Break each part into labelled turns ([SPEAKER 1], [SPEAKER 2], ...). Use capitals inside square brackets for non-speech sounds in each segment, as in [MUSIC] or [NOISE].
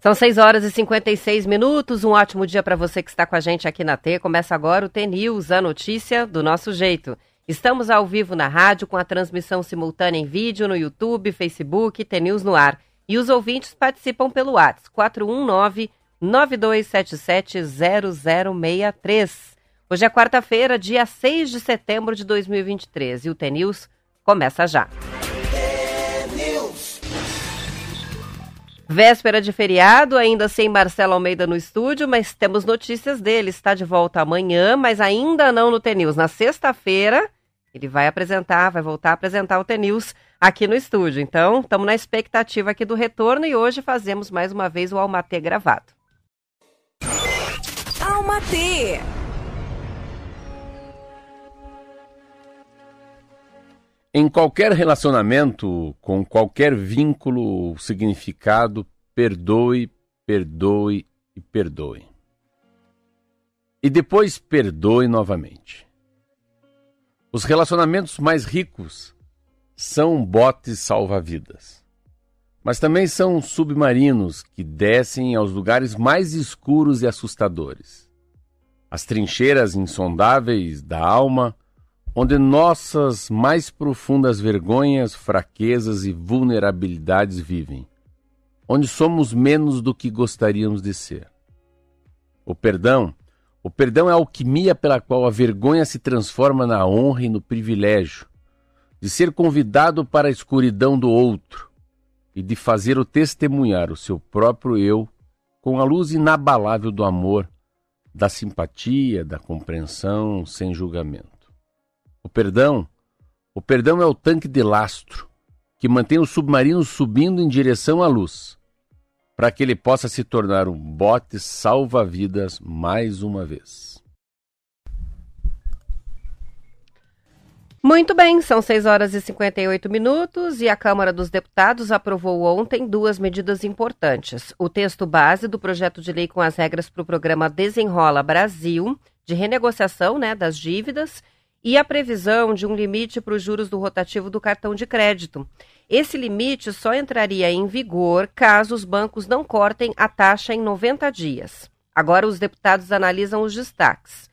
[SPEAKER 1] São 6 horas e 56 minutos. Um ótimo dia para você que está com a gente aqui na T. Começa agora o T-News, a notícia do nosso jeito. Estamos ao vivo na rádio com a transmissão simultânea em vídeo no YouTube, Facebook, T-News no ar. E os ouvintes participam pelo WhatsApp 419 9277 0063. Hoje é quarta-feira, dia 6 de setembro de 2023 e o T-News começa já. Véspera de feriado, ainda sem Marcelo Almeida no estúdio, mas temos notícias dele. Está de volta amanhã, mas ainda não no TNews. Na sexta-feira, ele vai apresentar, vai voltar a apresentar o TNews aqui no estúdio. Então, estamos na expectativa aqui do retorno e hoje fazemos mais uma vez o Almatê gravado.
[SPEAKER 2] Almatê!
[SPEAKER 3] Em qualquer relacionamento, com qualquer vínculo significado, perdoe, perdoe e perdoe. E depois perdoe novamente. Os relacionamentos mais ricos são botes salva-vidas, mas também são submarinos que descem aos lugares mais escuros e assustadores. As trincheiras insondáveis da alma onde nossas mais profundas vergonhas, fraquezas e vulnerabilidades vivem, onde somos menos do que gostaríamos de ser. O perdão, o perdão é a alquimia pela qual a vergonha se transforma na honra e no privilégio de ser convidado para a escuridão do outro e de fazer o testemunhar o seu próprio eu com a luz inabalável do amor, da simpatia, da compreensão, sem julgamento. O perdão, o perdão é o tanque de lastro que mantém o submarino subindo em direção à luz, para que ele possa se tornar um bote salva-vidas mais uma vez.
[SPEAKER 1] Muito bem, são 6 horas e 58 minutos e a Câmara dos Deputados aprovou ontem duas medidas importantes. O texto base do projeto de lei com as regras para o programa Desenrola Brasil, de renegociação né, das dívidas, e a previsão de um limite para os juros do rotativo do cartão de crédito. Esse limite só entraria em vigor caso os bancos não cortem a taxa em 90 dias. Agora, os deputados analisam os destaques.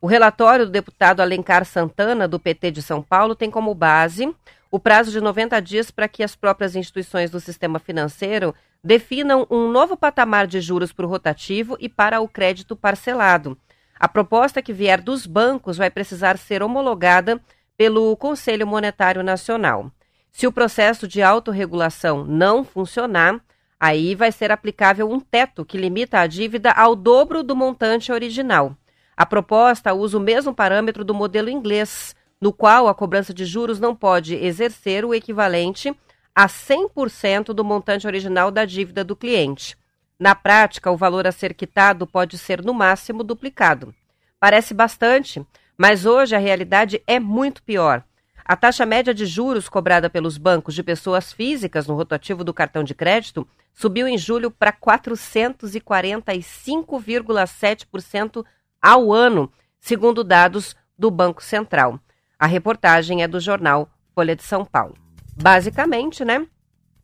[SPEAKER 1] O relatório do deputado Alencar Santana, do PT de São Paulo, tem como base o prazo de 90 dias para que as próprias instituições do sistema financeiro definam um novo patamar de juros para o rotativo e para o crédito parcelado. A proposta que vier dos bancos vai precisar ser homologada pelo Conselho Monetário Nacional. Se o processo de autorregulação não funcionar, aí vai ser aplicável um teto que limita a dívida ao dobro do montante original. A proposta usa o mesmo parâmetro do modelo inglês, no qual a cobrança de juros não pode exercer o equivalente a 100% do montante original da dívida do cliente. Na prática, o valor a ser quitado pode ser no máximo duplicado. Parece bastante, mas hoje a realidade é muito pior. A taxa média de juros cobrada pelos bancos de pessoas físicas no rotativo do cartão de crédito subiu em julho para 445,7% ao ano, segundo dados do Banco Central. A reportagem é do jornal Folha de São Paulo. Basicamente, né?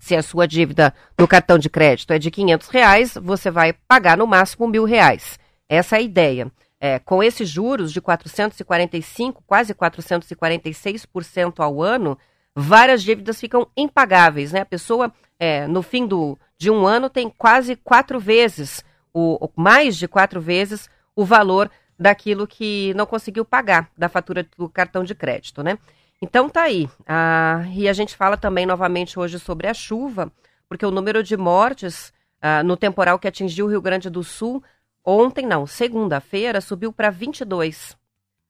[SPEAKER 1] Se a sua dívida no cartão de crédito é de 500 reais, você vai pagar no máximo mil reais. Essa é a ideia. É, com esses juros de 445, quase 446% ao ano, várias dívidas ficam impagáveis. Né? A pessoa, é, no fim do, de um ano, tem quase quatro vezes, o, mais de quatro vezes, o valor daquilo que não conseguiu pagar da fatura do cartão de crédito. Né? Então tá aí. Ah, e a gente fala também novamente hoje sobre a chuva, porque o número de mortes ah, no temporal que atingiu o Rio Grande do Sul ontem, não, segunda-feira, subiu para 22.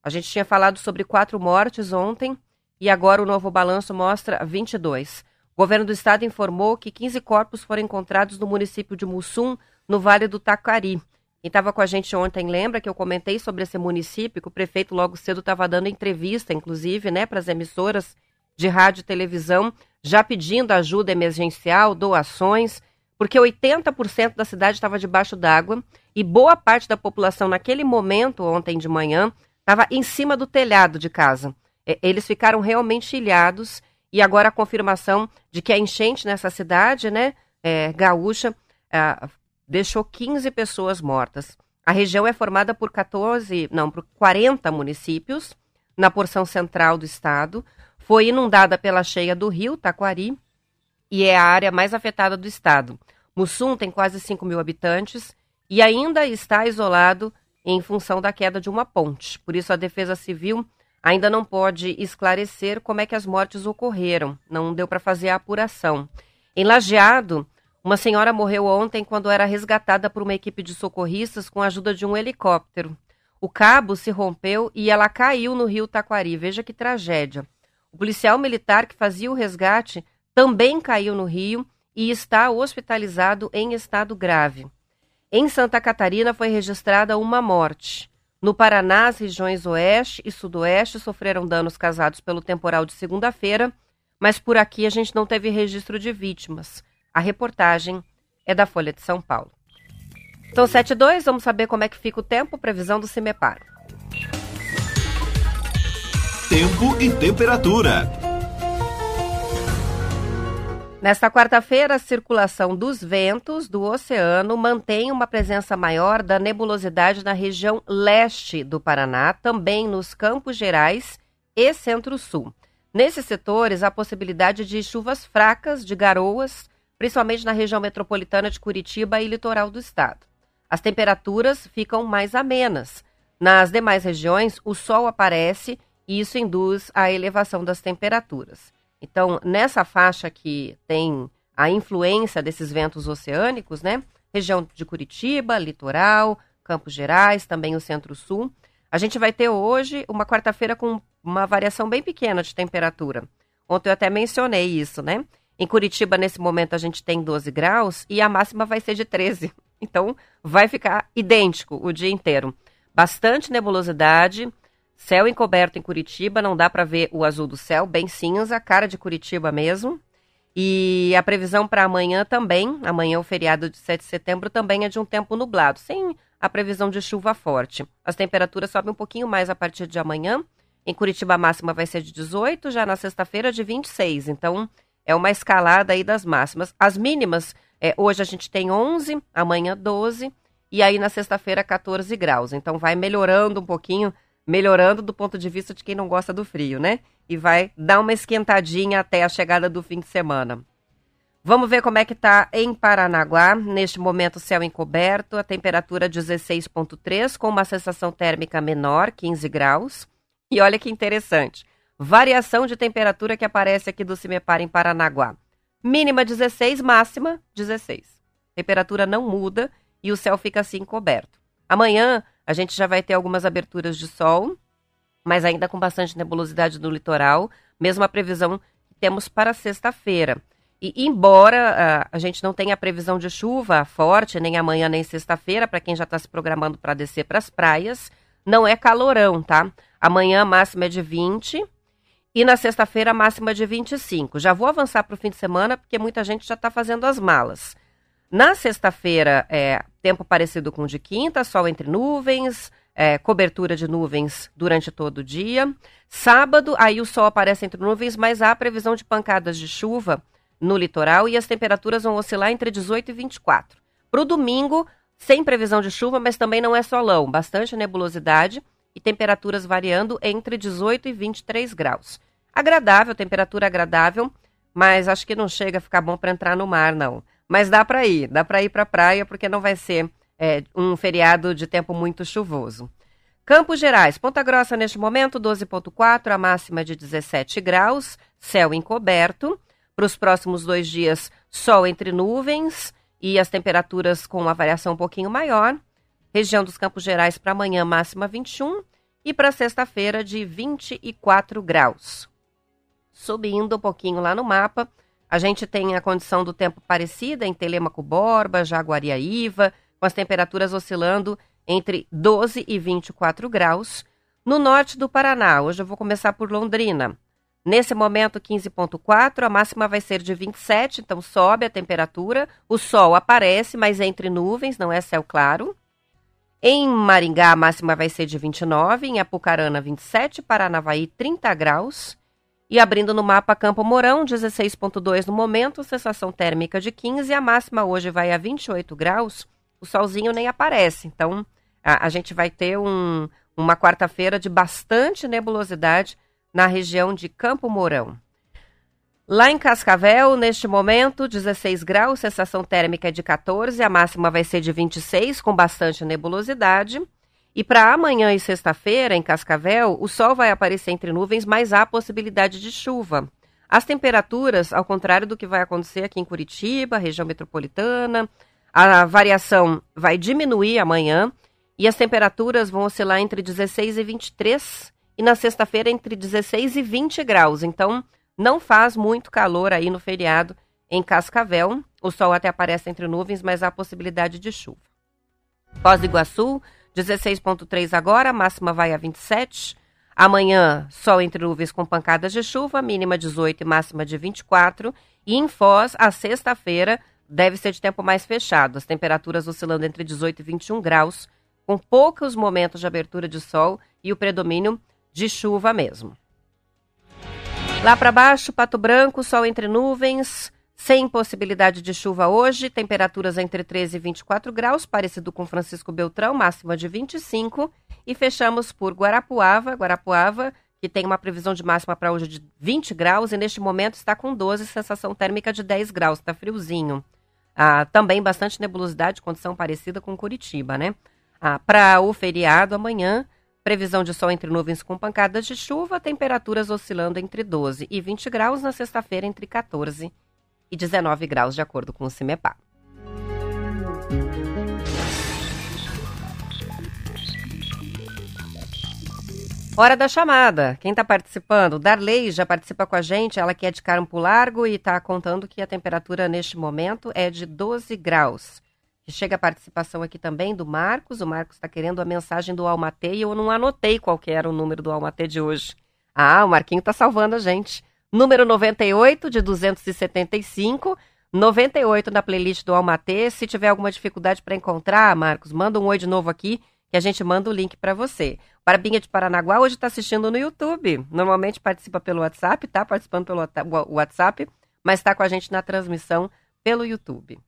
[SPEAKER 1] A gente tinha falado sobre quatro mortes ontem e agora o novo balanço mostra 22. O governo do estado informou que 15 corpos foram encontrados no município de Mussum, no Vale do Taquari. Quem estava com a gente ontem lembra que eu comentei sobre esse município, que o prefeito logo cedo estava dando entrevista, inclusive, né, para as emissoras de rádio e televisão, já pedindo ajuda emergencial, doações, porque 80% da cidade estava debaixo d'água e boa parte da população naquele momento, ontem de manhã, estava em cima do telhado de casa. Eles ficaram realmente ilhados E agora a confirmação de que a enchente nessa cidade, né, é, gaúcha, é, deixou 15 pessoas mortas. A região é formada por 14, não, por 40 municípios na porção central do estado. Foi inundada pela cheia do rio Taquari e é a área mais afetada do estado. Mussum tem quase 5 mil habitantes e ainda está isolado em função da queda de uma ponte. Por isso, a Defesa Civil ainda não pode esclarecer como é que as mortes ocorreram. Não deu para fazer a apuração. Em Lajeado, uma senhora morreu ontem quando era resgatada por uma equipe de socorristas com a ajuda de um helicóptero. O cabo se rompeu e ela caiu no rio Taquari. Veja que tragédia. O policial militar que fazia o resgate também caiu no rio e está hospitalizado em estado grave. Em Santa Catarina foi registrada uma morte. No Paraná, as regiões oeste e sudoeste sofreram danos causados pelo temporal de segunda-feira, mas por aqui a gente não teve registro de vítimas. A reportagem é da Folha de São Paulo. Então, 7 e 2, vamos saber como é que fica o tempo, previsão do CIMEPAR.
[SPEAKER 2] Tempo e temperatura.
[SPEAKER 1] Nesta quarta-feira, a circulação dos ventos do oceano mantém uma presença maior da nebulosidade na região leste do Paraná, também nos Campos Gerais e Centro-Sul. Nesses setores, há possibilidade de chuvas fracas, de garoas, principalmente na região metropolitana de Curitiba e litoral do estado. As temperaturas ficam mais amenas. Nas demais regiões, o sol aparece e isso induz a elevação das temperaturas. Então, nessa faixa que tem a influência desses ventos oceânicos, né? Região de Curitiba, litoral, Campos Gerais, também o Centro-Sul. A gente vai ter hoje uma quarta-feira com uma variação bem pequena de temperatura. Ontem eu até mencionei isso, né? Em Curitiba, nesse momento, a gente tem 12 graus e a máxima vai ser de 13. Então, vai ficar idêntico o dia inteiro. Bastante nebulosidade, céu encoberto em Curitiba, não dá para ver o azul do céu, bem cinza, cara de Curitiba mesmo. E a previsão para amanhã também, amanhã o feriado de 7 de setembro também é de um tempo nublado, sem a previsão de chuva forte. As temperaturas sobem um pouquinho mais a partir de amanhã. Em Curitiba a máxima vai ser de 18, já na sexta-feira de 26. Então, é uma escalada aí das máximas. As mínimas, é, hoje a gente tem 11, amanhã 12 e aí na sexta-feira 14 graus. Então vai melhorando um pouquinho, melhorando do ponto de vista de quem não gosta do frio, né? E vai dar uma esquentadinha até a chegada do fim de semana. Vamos ver como é que tá em Paranaguá. Neste momento, céu encoberto, a temperatura 16,3, com uma sensação térmica menor, 15 graus. E olha que interessante variação de temperatura que aparece aqui do Cimepar em Paranaguá. Mínima 16, máxima 16. Temperatura não muda e o céu fica assim coberto. Amanhã a gente já vai ter algumas aberturas de sol, mas ainda com bastante nebulosidade no litoral, mesmo a previsão que temos para sexta-feira. E embora uh, a gente não tenha previsão de chuva forte, nem amanhã nem sexta-feira, para quem já está se programando para descer para as praias, não é calorão, tá? Amanhã a máxima é de 20, e na sexta-feira, máxima de 25. Já vou avançar para o fim de semana, porque muita gente já está fazendo as malas. Na sexta-feira, é, tempo parecido com o de quinta, sol entre nuvens, é, cobertura de nuvens durante todo o dia. Sábado, aí o sol aparece entre nuvens, mas há previsão de pancadas de chuva no litoral e as temperaturas vão oscilar entre 18 e 24. Para o domingo, sem previsão de chuva, mas também não é solão, bastante nebulosidade e temperaturas variando entre 18 e 23 graus. Agradável, temperatura agradável, mas acho que não chega a ficar bom para entrar no mar, não. Mas dá para ir, dá para ir para a praia, porque não vai ser é, um feriado de tempo muito chuvoso. Campos Gerais, Ponta Grossa neste momento 12,4, a máxima de 17 graus, céu encoberto. Para os próximos dois dias, sol entre nuvens e as temperaturas com uma variação um pouquinho maior. Região dos Campos Gerais para amanhã, máxima 21 e para sexta-feira de 24 graus. Subindo um pouquinho lá no mapa, a gente tem a condição do tempo parecida em Telemaco Borba, Jaguariaíva, com as temperaturas oscilando entre 12 e 24 graus. No norte do Paraná, hoje eu vou começar por Londrina. Nesse momento, 15,4, a máxima vai ser de 27, então sobe a temperatura. O sol aparece, mas entre nuvens, não é céu claro. Em Maringá, a máxima vai ser de 29, em Apucarana, 27, Paranavaí, 30 graus. E abrindo no mapa Campo Mourão, 16,2 no momento, sensação térmica de 15, a máxima hoje vai a 28 graus, o solzinho nem aparece. Então, a, a gente vai ter um, uma quarta-feira de bastante nebulosidade na região de Campo Mourão. Lá em Cascavel, neste momento, 16 graus, sensação térmica é de 14, a máxima vai ser de 26, com bastante nebulosidade. E para amanhã e sexta-feira, em Cascavel, o sol vai aparecer entre nuvens, mas há possibilidade de chuva. As temperaturas, ao contrário do que vai acontecer aqui em Curitiba, região metropolitana, a variação vai diminuir amanhã e as temperaturas vão oscilar entre 16 e 23 e na sexta-feira entre 16 e 20 graus. Então, não faz muito calor aí no feriado em Cascavel. O sol até aparece entre nuvens, mas há possibilidade de chuva. Foz do Iguaçu, 16,3 agora, máxima vai a 27. Amanhã, sol entre nuvens com pancadas de chuva, mínima 18 e máxima de 24. E em Foz, a sexta-feira, deve ser de tempo mais fechado, as temperaturas oscilando entre 18 e 21 graus, com poucos momentos de abertura de sol e o predomínio de chuva mesmo. Lá para baixo, Pato Branco, sol entre nuvens, sem possibilidade de chuva hoje, temperaturas entre 13 e 24 graus, parecido com Francisco Beltrão, máxima de 25. E fechamos por Guarapuava, Guarapuava, que tem uma previsão de máxima para hoje de 20 graus e neste momento está com 12, sensação térmica de 10 graus, está friozinho. Ah, também bastante nebulosidade, condição parecida com Curitiba, né? Ah, para o feriado amanhã, previsão de sol entre nuvens com pancadas de chuva, temperaturas oscilando entre 12 e 20 graus, na sexta-feira entre 14 e 19 graus, de acordo com o CIMEPA. Hora da chamada. Quem está participando? Darley já participa com a gente, ela que é de Carampo Largo e está contando que a temperatura neste momento é de 12 graus. Chega a participação aqui também do Marcos. O Marcos está querendo a mensagem do Almatê e eu não anotei qual que era o número do Almatê de hoje. Ah, o Marquinho está salvando a gente número 98 de 275, 98 na playlist do Almatê. Se tiver alguma dificuldade para encontrar, Marcos, manda um oi de novo aqui que a gente manda o link para você. Barbinha de Paranaguá hoje está assistindo no YouTube. Normalmente participa pelo WhatsApp, tá participando pelo WhatsApp, mas está com a gente na transmissão pelo YouTube.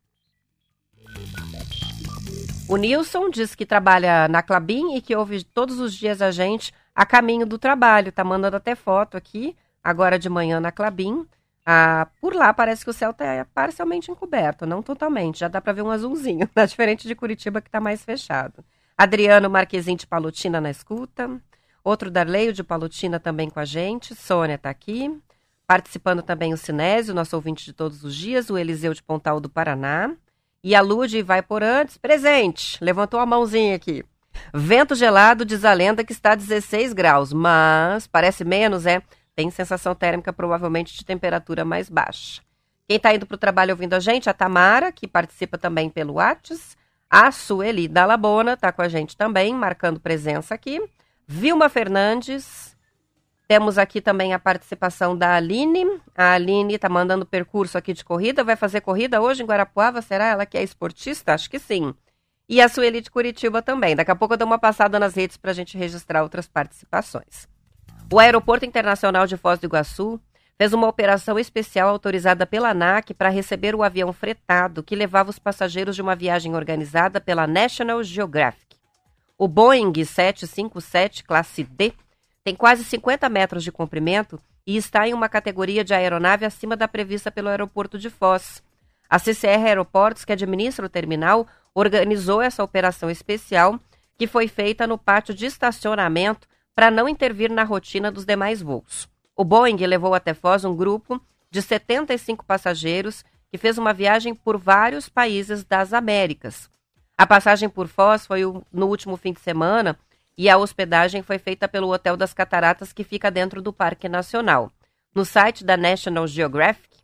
[SPEAKER 1] O Nilson diz que trabalha na Clabin e que ouve todos os dias a gente a caminho do trabalho. Tá mandando até foto aqui agora de manhã na Clabin. Ah, por lá parece que o céu está parcialmente encoberto, não totalmente. Já dá para ver um azulzinho, [LAUGHS] tá diferente de Curitiba que está mais fechado. Adriano Marquezinho de Palutina na escuta. Outro Darleio de Palutina também com a gente. Sônia está aqui. Participando também o Sinésio, nosso ouvinte de todos os dias, o Eliseu de Pontal do Paraná. E a Lude vai por antes, presente. Levantou a mãozinha aqui. Vento gelado, diz a lenda que está a 16 graus, mas parece menos, é? Tem sensação térmica provavelmente de temperatura mais baixa. Quem está indo para o trabalho ouvindo a gente, a Tamara, que participa também pelo Whats. A Sueli da Labona está com a gente também, marcando presença aqui. Vilma Fernandes. Temos aqui também a participação da Aline. A Aline está mandando percurso aqui de corrida. Vai fazer corrida hoje em Guarapuava? Será ela que é esportista? Acho que sim. E a Sueli de Curitiba também. Daqui a pouco eu dou uma passada nas redes para a gente registrar outras participações. O Aeroporto Internacional de Foz do Iguaçu fez uma operação especial autorizada pela ANAC para receber o avião fretado que levava os passageiros de uma viagem organizada pela National Geographic. O Boeing 757 classe D tem quase 50 metros de comprimento e está em uma categoria de aeronave acima da prevista pelo aeroporto de Foz. A CCR Aeroportos, que administra o terminal, organizou essa operação especial que foi feita no pátio de estacionamento para não intervir na rotina dos demais voos. O Boeing levou até Foz um grupo de 75 passageiros que fez uma viagem por vários países das Américas. A passagem por Foz foi no último fim de semana e a hospedagem foi feita pelo Hotel das Cataratas, que fica dentro do Parque Nacional. No site da National Geographic,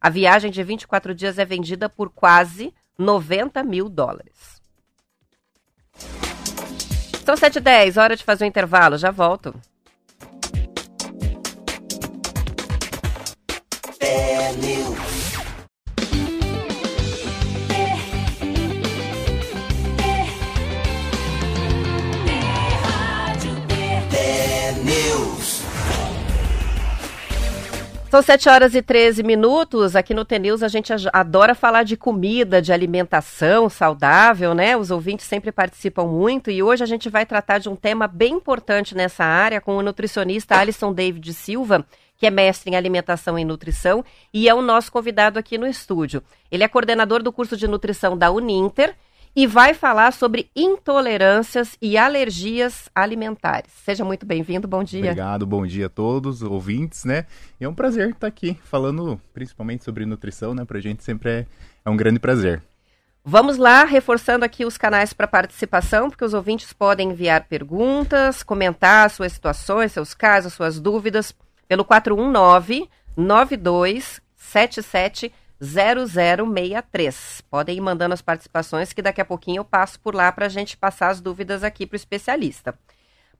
[SPEAKER 1] a viagem de 24 dias é vendida por quase 90 mil dólares. São 7h10, hora de fazer o um intervalo, já volto. São 7 horas e 13 minutos. Aqui no TNews a gente adora falar de comida, de alimentação saudável, né? Os ouvintes sempre participam muito e hoje a gente vai tratar de um tema bem importante nessa área com o nutricionista Alisson David Silva, que é mestre em alimentação e nutrição e é o nosso convidado aqui no estúdio. Ele é coordenador do curso de nutrição da Uninter e vai falar sobre intolerâncias e alergias alimentares. Seja muito bem-vindo, bom dia.
[SPEAKER 4] Obrigado, bom dia a todos, ouvintes, né? é um prazer estar aqui falando principalmente sobre nutrição, né? Pra gente sempre é, é um grande prazer.
[SPEAKER 1] Vamos lá, reforçando aqui os canais para participação, porque os ouvintes podem enviar perguntas, comentar suas situações, seus casos, suas dúvidas, pelo 419 9277 0063. Podem ir mandando as participações que daqui a pouquinho eu passo por lá para a gente passar as dúvidas aqui para o especialista.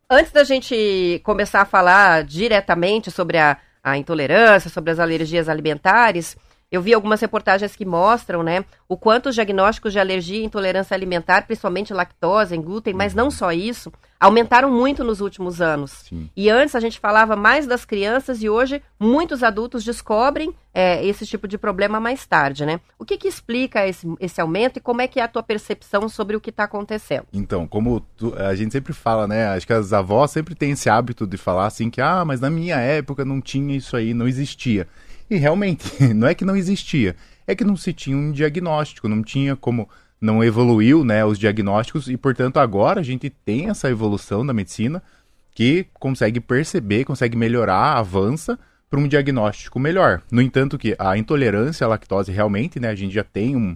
[SPEAKER 1] Antes da gente começar a falar diretamente sobre a, a intolerância, sobre as alergias alimentares, eu vi algumas reportagens que mostram, né, o quanto os diagnósticos de alergia e intolerância alimentar, principalmente lactose, glúten, mas não só isso, aumentaram muito nos últimos anos. Sim. E antes a gente falava mais das crianças e hoje muitos adultos descobrem é, esse tipo de problema mais tarde, né? O que, que explica esse, esse aumento e como é que é a tua percepção sobre o que está acontecendo?
[SPEAKER 4] Então, como tu, a gente sempre fala, né? Acho que as avós sempre têm esse hábito de falar assim que, ah, mas na minha época não tinha isso aí, não existia. E realmente, [LAUGHS] não é que não existia, é que não se tinha um diagnóstico, não tinha como não evoluiu, né, os diagnósticos e portanto agora a gente tem essa evolução da medicina que consegue perceber, consegue melhorar, avança para um diagnóstico melhor. No entanto, que a intolerância à lactose realmente, né, a gente já tem um,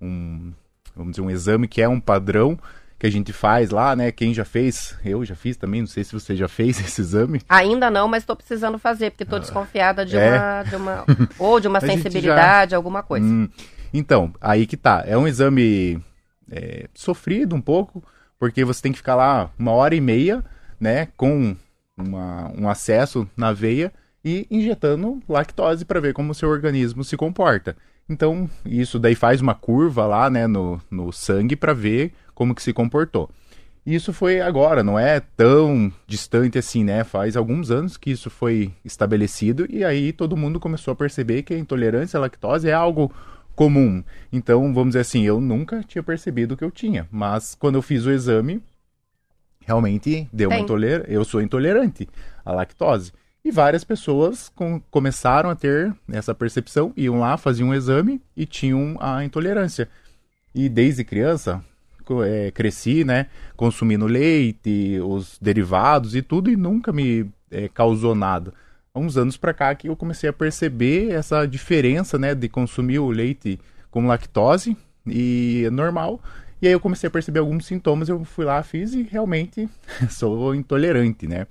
[SPEAKER 4] um vamos dizer um exame que é um padrão que a gente faz lá, né? Quem já fez, eu já fiz também, não sei se você já fez [LAUGHS] esse exame.
[SPEAKER 1] Ainda não, mas estou precisando fazer, porque estou ah, desconfiada de, é? uma, de uma. [LAUGHS] Ou de uma sensibilidade, já... alguma coisa. Hum,
[SPEAKER 4] então, aí que tá. É um exame é, sofrido um pouco, porque você tem que ficar lá uma hora e meia, né? Com uma, um acesso na veia e injetando lactose para ver como o seu organismo se comporta. Então, isso daí faz uma curva lá, né, no, no sangue para ver como que se comportou. Isso foi agora, não é tão distante assim, né? Faz alguns anos que isso foi estabelecido e aí todo mundo começou a perceber que a intolerância à lactose é algo comum. Então, vamos dizer assim, eu nunca tinha percebido que eu tinha, mas quando eu fiz o exame, realmente deu uma intolerância. Eu sou intolerante à lactose. E várias pessoas com, começaram a ter essa percepção, iam lá, faziam um exame e tinham a intolerância. E desde criança, é, cresci, né, consumindo leite, os derivados e tudo, e nunca me é, causou nada. Há uns anos para cá que eu comecei a perceber essa diferença, né, de consumir o leite com lactose e é normal. E aí eu comecei a perceber alguns sintomas, eu fui lá, fiz e realmente [LAUGHS] sou intolerante, né?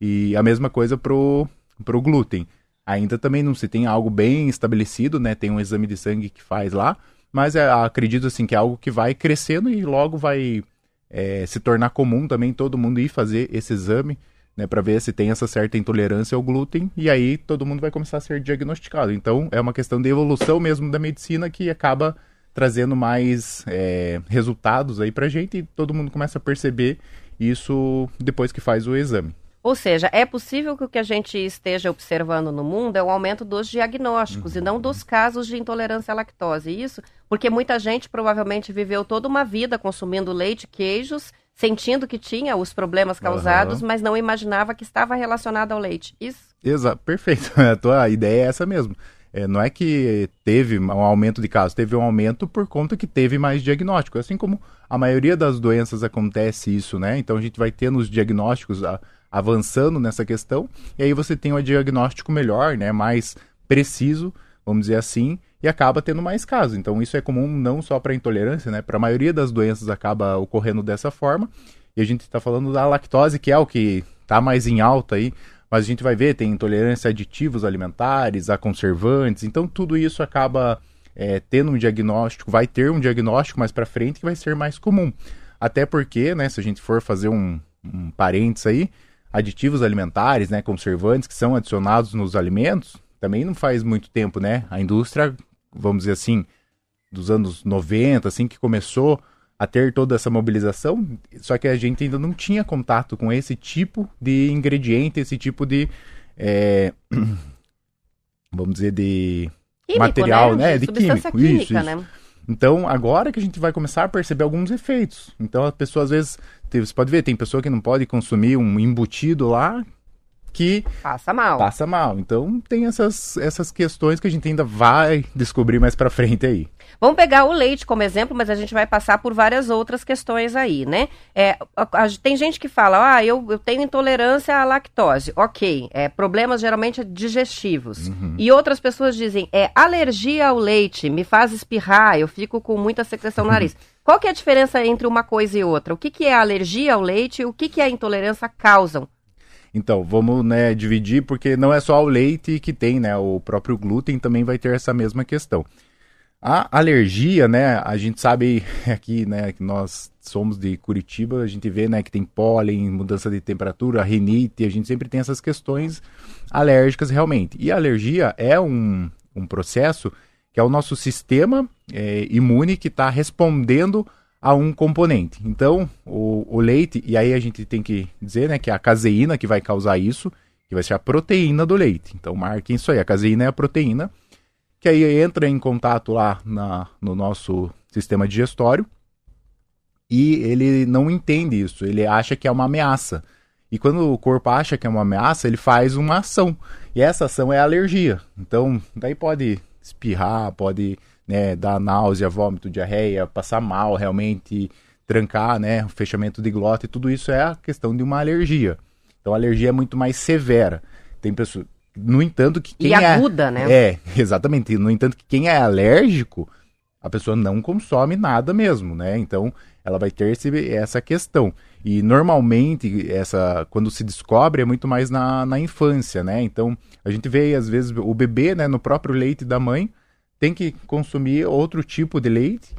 [SPEAKER 4] E a mesma coisa pro, pro glúten. Ainda também não se tem algo bem estabelecido, né? Tem um exame de sangue que faz lá, mas é, acredito assim que é algo que vai crescendo e logo vai é, se tornar comum também todo mundo ir fazer esse exame, né, para ver se tem essa certa intolerância ao glúten e aí todo mundo vai começar a ser diagnosticado. Então é uma questão de evolução mesmo da medicina que acaba trazendo mais é, resultados aí para gente e todo mundo começa a perceber isso depois que faz o exame.
[SPEAKER 1] Ou seja, é possível que o que a gente esteja observando no mundo é o aumento dos diagnósticos uhum. e não dos casos de intolerância à lactose. Isso porque muita gente provavelmente viveu toda uma vida consumindo leite, queijos, sentindo que tinha os problemas causados, uhum. mas não imaginava que estava relacionado ao leite. Isso?
[SPEAKER 4] Exato, perfeito. [LAUGHS] A tua ideia é essa mesmo. É, não é que teve um aumento de casos, teve um aumento por conta que teve mais diagnóstico. Assim como a maioria das doenças acontece isso, né? Então a gente vai tendo os diagnósticos. A avançando nessa questão, e aí você tem um diagnóstico melhor, né, mais preciso, vamos dizer assim, e acaba tendo mais casos. Então isso é comum não só para intolerância, né, para a maioria das doenças acaba ocorrendo dessa forma. E a gente está falando da lactose, que é o que está mais em alta aí, mas a gente vai ver, tem intolerância a aditivos alimentares, a conservantes, então tudo isso acaba é, tendo um diagnóstico, vai ter um diagnóstico mais para frente que vai ser mais comum. Até porque, né, se a gente for fazer um, um parênteses aí, aditivos alimentares, né, conservantes que são adicionados nos alimentos, também não faz muito tempo, né? A indústria, vamos dizer assim, dos anos 90, assim que começou a ter toda essa mobilização, só que a gente ainda não tinha contato com esse tipo de ingrediente, esse tipo de é, [CLEARS THROAT] vamos dizer, de
[SPEAKER 1] Químico,
[SPEAKER 4] material, né?
[SPEAKER 1] De,
[SPEAKER 4] De
[SPEAKER 1] substância
[SPEAKER 4] químico,
[SPEAKER 1] química,
[SPEAKER 4] isso, isso. Então, agora que a gente vai começar a perceber alguns efeitos. Então, a pessoa às vezes, você pode ver, tem pessoa que não pode consumir um embutido lá que
[SPEAKER 1] Passa mal.
[SPEAKER 4] passa mal. Então, tem essas, essas questões que a gente ainda vai descobrir mais pra frente aí.
[SPEAKER 1] Vamos pegar o leite como exemplo, mas a gente vai passar por várias outras questões aí, né? É, a- a- tem gente que fala, ah, eu, eu tenho intolerância à lactose. Ok, é, problemas geralmente digestivos. E outras pessoas dizem, é alergia ao leite, me faz espirrar, eu fico com muita secreção no [LAUGHS] nariz. Qual que é a diferença entre uma coisa e outra? O que, que é alergia ao leite e o que, que a intolerância causam?
[SPEAKER 4] Então, vamos né, dividir, porque não é só o leite que tem, né? O próprio glúten também vai ter essa mesma questão. A alergia, né? A gente sabe [LAUGHS] aqui, né, que nós somos de Curitiba, a gente vê, né, que tem pólen, mudança de temperatura, rinite, a gente sempre tem essas questões alérgicas realmente. E a alergia é um, um processo que é o nosso sistema é, imune que está respondendo a um componente. Então, o, o leite, e aí a gente tem que dizer, né, que é a caseína que vai causar isso, que vai ser a proteína do leite. Então, marquem isso aí, a caseína é a proteína, que aí entra em contato lá na, no nosso sistema digestório e ele não entende isso, ele acha que é uma ameaça. E quando o corpo acha que é uma ameaça, ele faz uma ação. E essa ação é alergia. Então, daí pode espirrar, pode né, dar náusea, vômito, diarreia, passar mal realmente, trancar, né, fechamento de glota, e tudo isso é a questão de uma alergia. Então a alergia é muito mais severa. Tem pessoas, no entanto, que quem
[SPEAKER 1] e
[SPEAKER 4] é
[SPEAKER 1] aguda, né?
[SPEAKER 4] é, [LAUGHS] exatamente. No entanto, que quem é alérgico, a pessoa não consome nada mesmo, né? Então, ela vai ter esse, essa questão. E normalmente, essa, quando se descobre, é muito mais na, na infância, né? Então, a gente vê, às vezes, o bebê, né, no próprio leite da mãe, tem que consumir outro tipo de leite,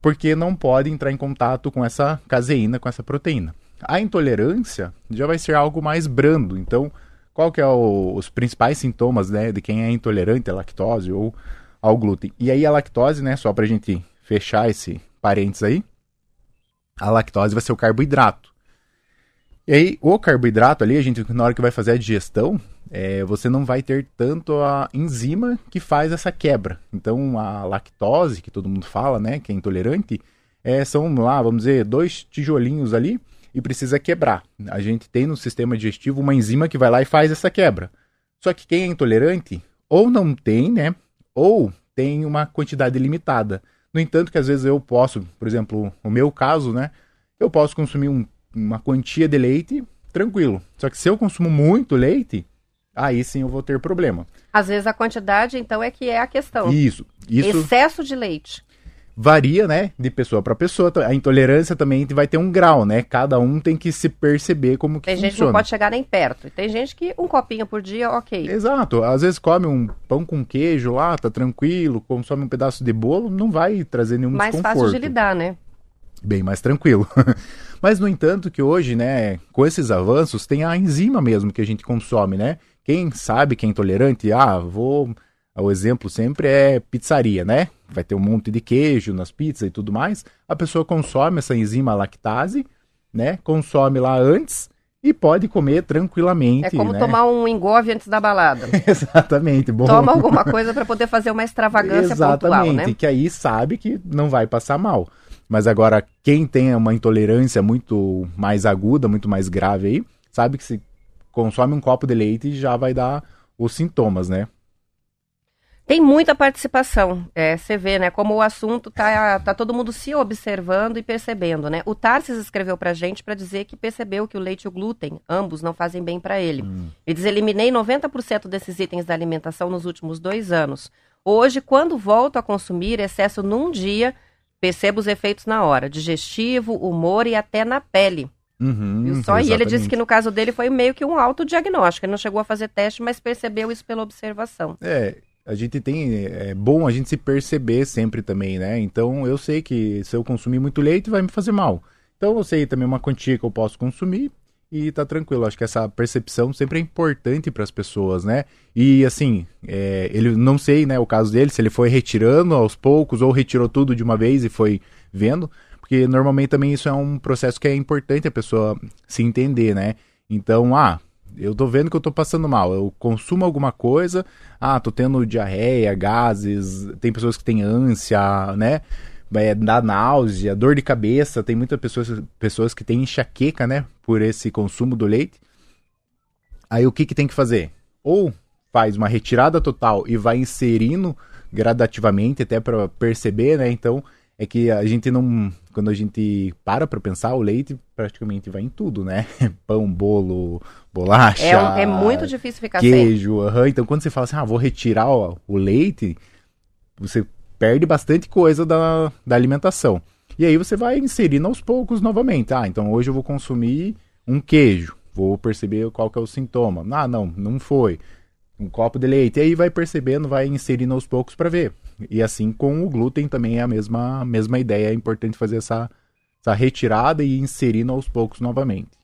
[SPEAKER 4] porque não pode entrar em contato com essa caseína, com essa proteína. A intolerância já vai ser algo mais brando. Então, qual que é o- os principais sintomas, né, de quem é intolerante à lactose ou ao glúten? E aí a lactose, né, só pra gente fechar esse parênteses aí, a lactose vai ser o carboidrato. E aí, o carboidrato ali, a gente, na hora que vai fazer a digestão, é, você não vai ter tanto a enzima que faz essa quebra. Então, a lactose, que todo mundo fala, né, que é intolerante, é, são lá, vamos dizer, dois tijolinhos ali e precisa quebrar. A gente tem no sistema digestivo uma enzima que vai lá e faz essa quebra. Só que quem é intolerante, ou não tem, né, ou tem uma quantidade limitada. No entanto, que às vezes eu posso, por exemplo, o meu caso, né, eu posso consumir um- uma quantia de leite tranquilo. Só que se eu consumo muito leite, aí sim eu vou ter problema.
[SPEAKER 1] Às vezes a quantidade, então, é que é a questão.
[SPEAKER 4] Isso, isso
[SPEAKER 1] Excesso de leite.
[SPEAKER 4] varia, né, de pessoa para pessoa. A intolerância também vai ter um grau, né? Cada um tem que se perceber como que
[SPEAKER 1] Tem gente que
[SPEAKER 4] funciona.
[SPEAKER 1] não pode chegar nem perto. E tem gente que um copinho por dia, ok.
[SPEAKER 4] Exato. Às vezes come um pão com queijo lá, tá tranquilo, consome um pedaço de bolo, não vai trazer nenhum
[SPEAKER 1] Mais
[SPEAKER 4] desconforto.
[SPEAKER 1] fácil de lidar, né?
[SPEAKER 4] Bem mais tranquilo. [LAUGHS] Mas, no entanto, que hoje, né, com esses avanços, tem a enzima mesmo que a gente consome, né? Quem sabe que é intolerante, ah, vou. O exemplo sempre é pizzaria, né? Vai ter um monte de queijo nas pizzas e tudo mais. A pessoa consome essa enzima lactase, né? Consome lá antes e pode comer tranquilamente.
[SPEAKER 1] É como
[SPEAKER 4] né?
[SPEAKER 1] tomar um engove antes da balada. [LAUGHS]
[SPEAKER 4] Exatamente. Bom.
[SPEAKER 1] Toma alguma coisa para poder fazer uma extravagância pontual,
[SPEAKER 4] Exatamente,
[SPEAKER 1] né?
[SPEAKER 4] que aí sabe que não vai passar mal. Mas agora, quem tem uma intolerância muito mais aguda, muito mais grave aí, sabe que se consome um copo de leite já vai dar os sintomas, né?
[SPEAKER 1] Tem muita participação. É, você vê, né? Como o assunto tá, tá todo mundo se observando e percebendo, né? O Tarsis escreveu pra gente para dizer que percebeu que o leite e o glúten, ambos, não fazem bem para ele. Ele diz: eliminei 90% desses itens da alimentação nos últimos dois anos. Hoje, quando volto a consumir excesso num dia, percebo os efeitos na hora: digestivo, humor e até na pele.
[SPEAKER 4] Uhum,
[SPEAKER 1] Viu só? E ele disse
[SPEAKER 4] exatamente.
[SPEAKER 1] que no caso dele foi meio que um autodiagnóstico. Ele não chegou a fazer teste, mas percebeu isso pela observação.
[SPEAKER 4] É, a gente tem. É bom a gente se perceber sempre também, né? Então eu sei que se eu consumir muito leite vai me fazer mal. Então eu sei também uma quantia que eu posso consumir e tá tranquilo. Acho que essa percepção sempre é importante para as pessoas, né? E assim, é, ele não sei, né, o caso dele, se ele foi retirando aos poucos ou retirou tudo de uma vez e foi vendo, porque normalmente também isso é um processo que é importante a pessoa se entender, né? Então, ah, eu tô vendo que eu tô passando mal, eu consumo alguma coisa, ah, tô tendo diarreia, gases, tem pessoas que têm ânsia, né? É, dá náusea, dor de cabeça, tem muitas pessoas, pessoas que têm enxaqueca, né? Por esse consumo do leite. Aí o que, que tem que fazer? Ou faz uma retirada total e vai inserindo gradativamente até para perceber, né? Então é que a gente não, quando a gente para para pensar, o leite praticamente vai em tudo, né? [LAUGHS] Pão, bolo, bolacha.
[SPEAKER 1] É, é muito difícil ficar
[SPEAKER 4] queijo, sem. Uhum. Então quando você fala assim, ah, vou retirar o, o leite, você perde bastante coisa da, da alimentação. E aí você vai inserindo aos poucos novamente. Ah, então hoje eu vou consumir um queijo. Vou perceber qual que é o sintoma. Ah, não, não foi um copo de leite. E aí vai percebendo, vai inserindo aos poucos para ver. E assim com o glúten também é a mesma, mesma ideia. É importante fazer essa, essa retirada e inserindo aos poucos novamente.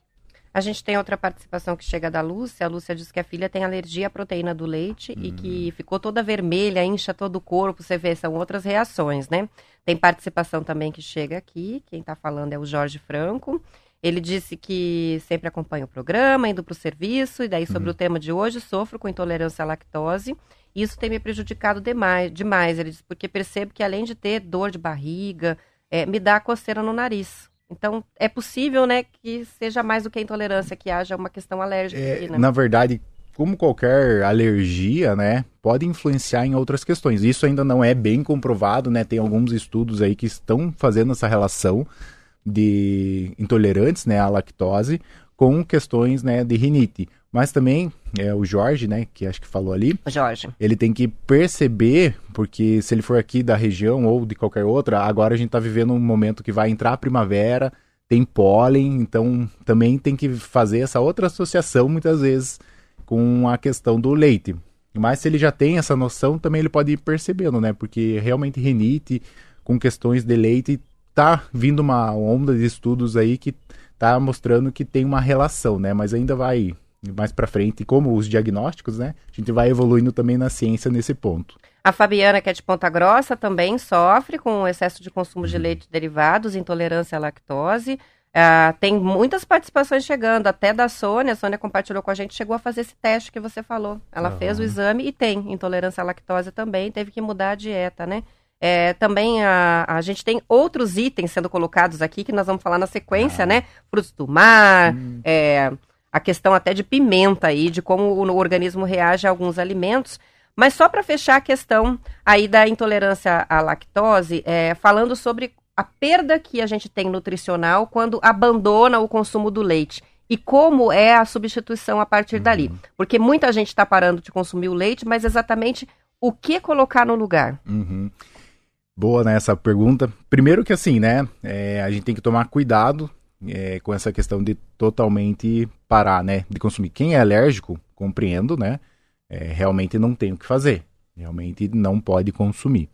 [SPEAKER 1] A gente tem outra participação que chega da Lúcia. A Lúcia diz que a filha tem alergia à proteína do leite hum. e que hum. ficou toda vermelha, incha todo o corpo. Você vê, são outras reações, né? Tem participação também que chega aqui. Quem está falando é o Jorge Franco. Ele disse que sempre acompanha o programa, indo para o serviço, e daí sobre uhum. o tema de hoje, sofro com intolerância à lactose. Isso tem me prejudicado demais, demais. Ele disse, porque percebo que além de ter dor de barriga, é, me dá coceira no nariz. Então, é possível, né, que seja mais do que a intolerância, que haja uma questão alérgica.
[SPEAKER 4] É,
[SPEAKER 1] aqui, né?
[SPEAKER 4] Na verdade, como qualquer alergia, né, pode influenciar em outras questões. Isso ainda não é bem comprovado, né? Tem alguns estudos aí que estão fazendo essa relação de intolerantes né, à lactose com questões né, de rinite. Mas também é, o Jorge, né, que acho que falou ali,
[SPEAKER 1] Jorge.
[SPEAKER 4] ele tem que perceber, porque se ele for aqui da região ou de qualquer outra, agora a gente está vivendo um momento que vai entrar a primavera, tem pólen, então também tem que fazer essa outra associação muitas vezes com a questão do leite. Mas se ele já tem essa noção, também ele pode ir percebendo, né? Porque realmente rinite com questões de leite tá vindo uma onda de estudos aí que tá mostrando que tem uma relação, né? Mas ainda vai mais para frente, como os diagnósticos, né? A gente vai evoluindo também na ciência nesse ponto.
[SPEAKER 1] A Fabiana, que é de Ponta Grossa, também sofre com excesso de consumo uhum. de leite derivados, intolerância à lactose. Uh, tem muitas participações chegando, até da Sônia. A Sônia compartilhou com a gente, chegou a fazer esse teste que você falou. Ela uhum. fez o exame e tem intolerância à lactose também, teve que mudar a dieta, né? É, também a, a gente tem outros itens sendo colocados aqui que nós vamos falar na sequência, ah. né? Frutos do mar, hum. é, a questão até de pimenta aí, de como o, organismo reage a alguns alimentos. Mas só para fechar a questão aí da intolerância à lactose, é, falando sobre a perda que a gente tem nutricional quando abandona o consumo do leite. E como é a substituição a partir dali. Uhum. Porque muita gente está parando de consumir o leite, mas exatamente o que colocar no lugar?
[SPEAKER 4] Uhum. Boa nessa né, pergunta. Primeiro que assim, né? É, a gente tem que tomar cuidado é, com essa questão de totalmente parar, né? De consumir. Quem é alérgico, compreendo, né? É, realmente não tem o que fazer. Realmente não pode consumir.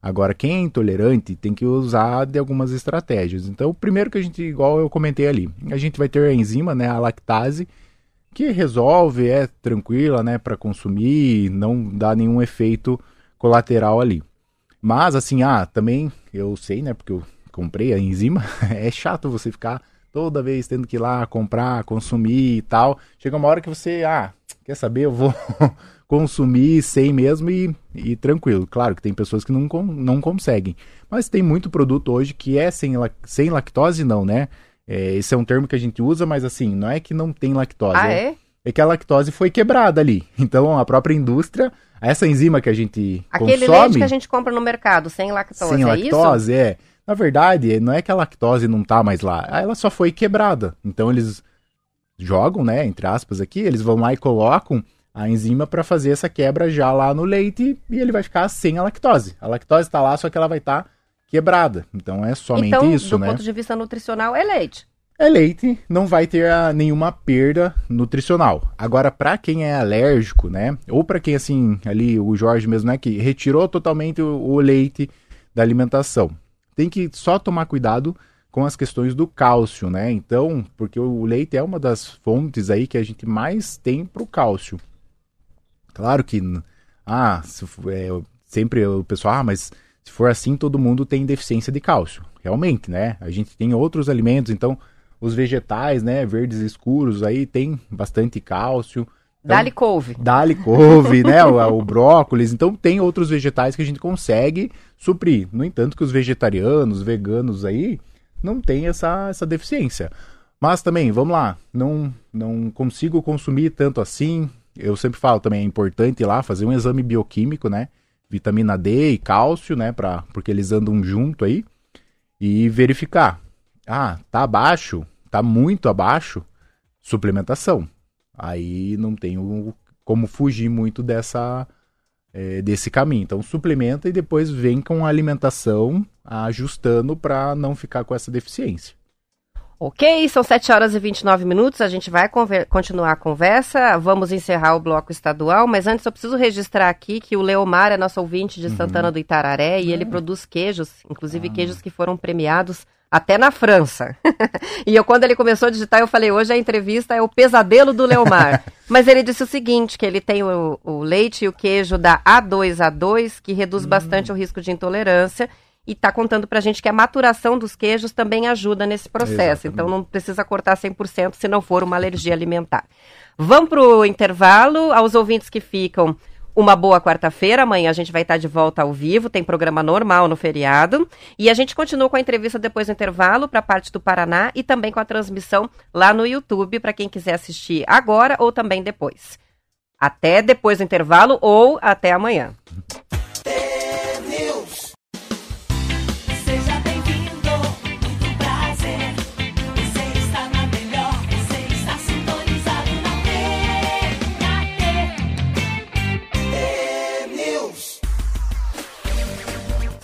[SPEAKER 4] Agora, quem é intolerante tem que usar de algumas estratégias. Então, o primeiro que a gente, igual eu comentei ali, a gente vai ter a enzima, né, a lactase, que resolve, é tranquila, né, para consumir, não dá nenhum efeito colateral ali. Mas, assim, ah, também eu sei, né? Porque eu comprei a enzima. [LAUGHS] é chato você ficar toda vez tendo que ir lá comprar, consumir e tal. Chega uma hora que você, ah, quer saber? Eu vou [LAUGHS] consumir sem mesmo e, e, tranquilo. Claro que tem pessoas que não, não conseguem. Mas tem muito produto hoje que é sem, sem lactose, não, né? É, esse é um termo que a gente usa, mas assim, não é que não tem lactose.
[SPEAKER 1] Ah, é?
[SPEAKER 4] É que a lactose foi quebrada ali. [LAUGHS] Então a própria indústria essa enzima que a gente
[SPEAKER 1] Aquele
[SPEAKER 4] consome...
[SPEAKER 1] leite que a gente compra no mercado, sem lactose,
[SPEAKER 4] sem
[SPEAKER 1] é
[SPEAKER 4] lactose,
[SPEAKER 1] isso?
[SPEAKER 4] é. Na verdade, não é que a lactose não tá mais lá, ela só foi quebrada. Então eles jogam, né, entre aspas aqui, eles vão lá e colocam a enzima para fazer essa quebra já lá no leite e ele vai ficar sem a lactose. A lactose está lá, só que ela vai estar tá quebrada. Então é somente
[SPEAKER 1] então,
[SPEAKER 4] isso,
[SPEAKER 1] né?
[SPEAKER 4] do
[SPEAKER 1] ponto de vista nutricional, é leite
[SPEAKER 4] é leite, não vai ter a, nenhuma perda nutricional. Agora, para quem é alérgico, né? Ou para quem, assim, ali, o Jorge mesmo, né? Que retirou totalmente o, o, leite da alimentação. Tem que só tomar cuidado com as questões do cálcio, né? Então, porque o leite é uma das fontes aí que a gente mais tem para o cálcio. Claro que, ah, é, sempre o pessoal, ah, mas se for assim, todo mundo tem deficiência de cálcio. Realmente, né? A gente tem outros alimentos, então os vegetais, né, verdes escuros aí tem bastante cálcio.
[SPEAKER 1] Então, Dali couve.
[SPEAKER 4] Dali couve, né, o, o brócolis. Então tem outros vegetais que a gente consegue suprir. No entanto que os vegetarianos, veganos aí não tem essa, essa deficiência. Mas também, vamos lá, não, não consigo consumir tanto assim. Eu sempre falo também, é importante ir lá fazer um exame bioquímico, né? Vitamina D e cálcio, né? Pra, porque eles andam junto aí. E verificar. Ah, tá abaixo, tá muito abaixo, suplementação. Aí não tenho como fugir muito dessa é, desse caminho. Então suplementa e depois vem com a alimentação ajustando para não ficar com essa deficiência.
[SPEAKER 1] Ok, são 7 horas e 29 minutos. A gente vai continuar a conversa. Vamos encerrar o bloco estadual, mas antes eu preciso registrar aqui que o Leomar é nosso ouvinte de uhum. Santana do Itararé e ele produz queijos, inclusive ah. queijos que foram premiados até na França. [LAUGHS] e eu, quando ele começou a digitar, eu falei: hoje a entrevista é o pesadelo do Leomar. [LAUGHS] Mas ele disse o seguinte: que ele tem o, o leite e o queijo da A2A2, que reduz hum. bastante o risco de intolerância e está contando para a gente que a maturação dos queijos também ajuda nesse processo. Exatamente. Então não precisa cortar 100% se não for uma alergia alimentar. Vamos para o intervalo. Aos ouvintes que ficam, uma boa quarta-feira. Amanhã a gente vai estar de volta ao vivo. Tem programa normal no feriado. E a gente continua com a entrevista depois do intervalo para a parte do Paraná e também com a transmissão lá no YouTube para quem quiser assistir agora ou também depois. Até depois do intervalo ou até amanhã.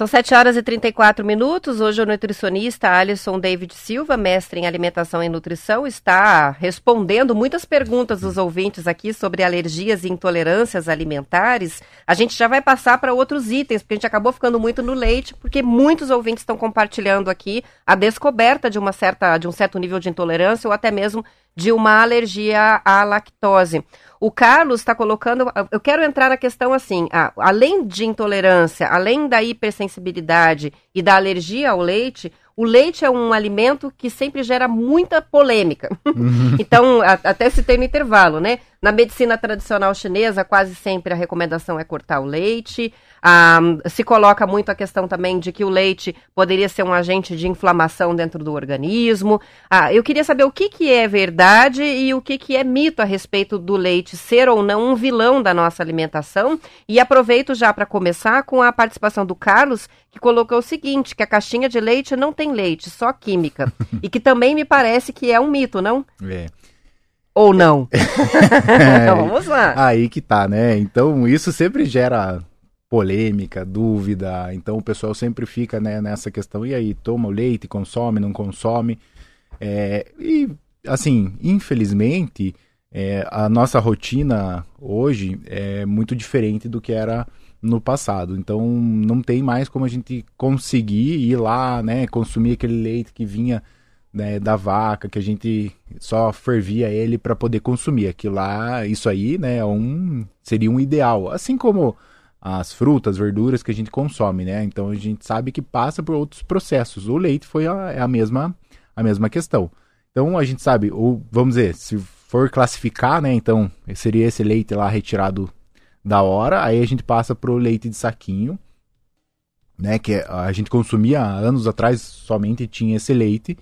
[SPEAKER 1] São 7 horas e 34 minutos. Hoje o nutricionista Alisson David Silva, mestre em alimentação e nutrição, está respondendo muitas perguntas dos ouvintes aqui sobre alergias e intolerâncias alimentares. A gente já vai passar para outros itens, porque a gente acabou ficando muito no leite, porque muitos ouvintes estão compartilhando aqui a descoberta de uma certa de um certo nível de intolerância ou até mesmo de uma alergia à lactose. O Carlos está colocando. Eu quero entrar na questão assim: ah, além de intolerância, além da hipersensibilidade e da alergia ao leite, o leite é um alimento que sempre gera muita polêmica. [LAUGHS] Uhum. então, a, até citei no intervalo, né? Na medicina tradicional chinesa, quase sempre a recomendação é cortar o leite. Ah, se coloca muito a questão também de que o leite poderia ser um agente de inflamação dentro do organismo. Ah, eu queria saber o que, que é verdade e o que, que é mito a respeito do leite ser ou não um vilão da nossa alimentação. E aproveito já para começar com a participação do Carlos, que colocou o seguinte: que a caixinha de leite não tem leite, só química. [LAUGHS] e que também me parece que é um mito, não?
[SPEAKER 4] É.
[SPEAKER 1] Ou não? [LAUGHS]
[SPEAKER 4] é, Vamos lá. Aí que tá, né? Então isso sempre gera polêmica, dúvida. Então o pessoal sempre fica né, nessa questão. E aí, toma o leite, consome, não consome? É, e assim, infelizmente, é, a nossa rotina hoje é muito diferente do que era no passado. Então não tem mais como a gente conseguir ir lá, né, consumir aquele leite que vinha né, da vaca, que a gente só fervia ele para poder consumir. Aquilo lá, isso aí, né, é um seria um ideal. Assim como as frutas, verduras que a gente consome, né? Então a gente sabe que passa por outros processos. O leite foi a, é a mesma a mesma questão. Então a gente sabe, ou vamos dizer, se for classificar, né? Então seria esse leite lá retirado da hora, aí a gente passa pro leite de saquinho, né? Que a gente consumia anos atrás somente tinha esse leite.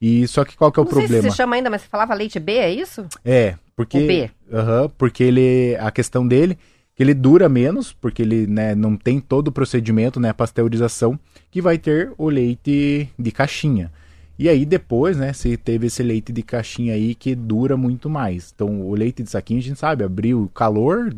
[SPEAKER 4] E só que qual que é o
[SPEAKER 1] Não
[SPEAKER 4] problema?
[SPEAKER 1] Sei se você chama ainda, mas você falava leite B, é isso?
[SPEAKER 4] É, porque o B. Uh -huh, porque ele a questão dele que ele dura menos, porque ele né, não tem todo o procedimento, né, pasteurização, que vai ter o leite de caixinha. E aí depois, né, se teve esse leite de caixinha aí que dura muito mais. Então o leite de saquinho a gente sabe, abriu calor,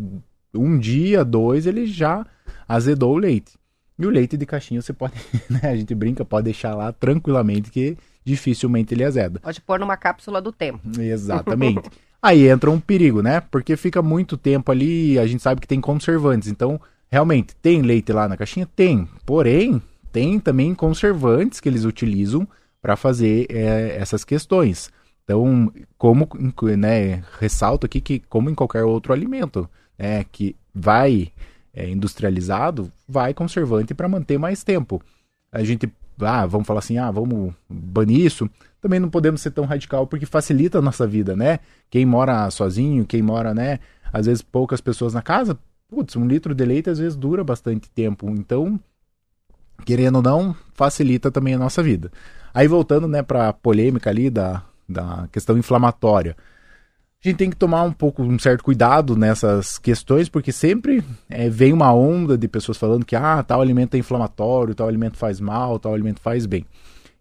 [SPEAKER 4] um dia, dois, ele já azedou o leite. E o leite de caixinha você pode, [LAUGHS] né, a gente brinca, pode deixar lá tranquilamente que dificilmente ele azeda.
[SPEAKER 1] Pode pôr numa cápsula do tempo.
[SPEAKER 4] Exatamente. [LAUGHS] Aí entra um perigo, né? Porque fica muito tempo ali, a gente sabe que tem conservantes. Então, realmente, tem leite lá na caixinha? Tem. Porém, tem também conservantes que eles utilizam para fazer é, essas questões. Então, como né, ressalto aqui que, como em qualquer outro alimento, né, que vai é, industrializado, vai conservante para manter mais tempo. A gente ah, vamos falar assim, ah, vamos banir isso, também não podemos ser tão radical porque facilita a nossa vida, né? Quem mora sozinho, quem mora, né, às vezes poucas pessoas na casa, putz, um litro de leite às vezes dura bastante tempo. Então, querendo ou não, facilita também a nossa vida. Aí voltando, né, para a polêmica ali da, da questão inflamatória. A gente tem que tomar um pouco, um certo cuidado nessas questões, porque sempre é, vem uma onda de pessoas falando que ah, tal alimento é inflamatório, tal alimento faz mal, tal alimento faz bem.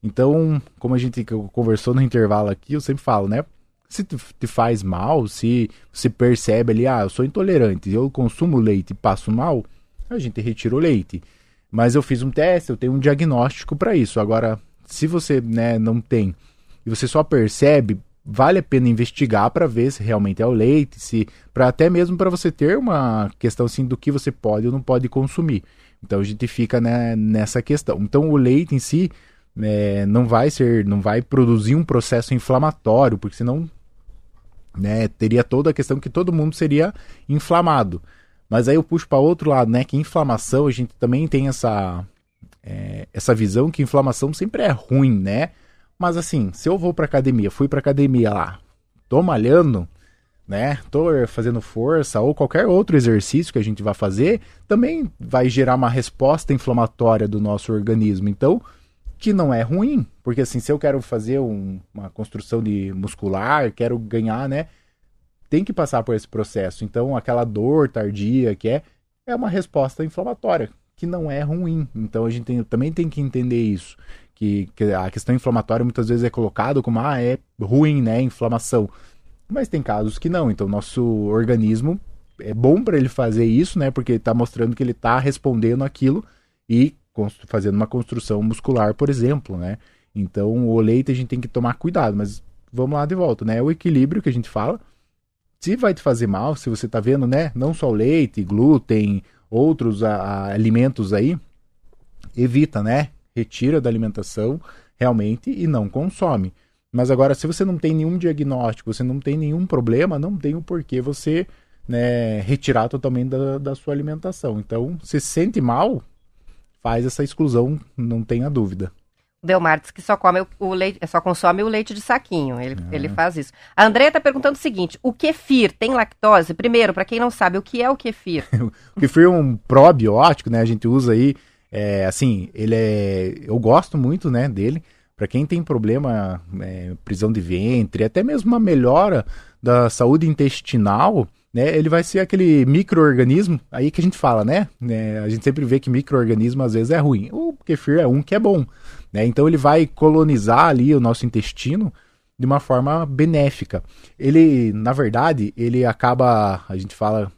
[SPEAKER 4] Então, como a gente conversou no intervalo aqui, eu sempre falo, né? Se te faz mal, se se percebe ali, ah, eu sou intolerante, eu consumo leite e passo mal, a gente retira o leite. Mas eu fiz um teste, eu tenho um diagnóstico para isso. Agora, se você né, não tem e você só percebe, vale a pena investigar para ver se realmente é o leite, se para até mesmo para você ter uma questão assim do que você pode ou não pode consumir. Então a gente fica né, nessa questão. Então o leite em si é, não vai ser, não vai produzir um processo inflamatório, porque senão né, teria toda a questão que todo mundo seria inflamado. Mas aí eu puxo para outro lado, né? Que inflamação a gente também tem essa é, essa visão que inflamação sempre é ruim, né? Mas assim, se eu vou para academia, fui para academia lá, tô malhando, né? Tô fazendo força ou qualquer outro exercício que a gente vai fazer, também vai gerar uma resposta inflamatória do nosso organismo. Então, que não é ruim, porque assim, se eu quero fazer um, uma construção de muscular, quero ganhar, né? Tem que passar por esse processo. Então, aquela dor tardia que é, é uma resposta inflamatória, que não é ruim. Então, a gente tem, também tem que entender isso que, que a questão inflamatória muitas vezes é colocado como ah, é ruim, né, inflamação. Mas tem casos que não. Então, nosso organismo é bom para ele fazer isso, né? Porque está mostrando que ele está respondendo aquilo e fazendo uma construção muscular, por exemplo, né? Então, o leite a gente tem que tomar cuidado, mas vamos lá de volta, né? O equilíbrio que a gente fala. Se vai te fazer mal, se você está vendo, né? Não só o leite, glúten, outros a, a, alimentos aí, evita, né? Retira da alimentação realmente e não consome. Mas agora, se você não tem nenhum diagnóstico, você não tem nenhum problema, não tem o porquê você né, retirar totalmente da, da sua alimentação. Então, se sente mal, faz essa exclusão, não tenha dúvida.
[SPEAKER 1] Delmar diz que só come o leite, só consome o leite de saquinho. Ele, é. ele faz isso. A Andrea está perguntando o seguinte: o kefir tem lactose? Primeiro, para quem não sabe, o que é o kefir? [LAUGHS]
[SPEAKER 4] o kefir é um probiótico, né? A gente usa aí é, assim, ele é. Eu gosto muito, né, dele. Para quem tem problema, é, prisão de ventre, até mesmo uma melhora da saúde intestinal, né, ele vai ser aquele microorganismo aí que a gente fala, né? É, a gente sempre vê que microorganismo às vezes é ruim. O kefir é um que é bom, né? Então ele vai colonizar ali o nosso intestino de uma forma benéfica. Ele, na verdade, ele acaba, a gente fala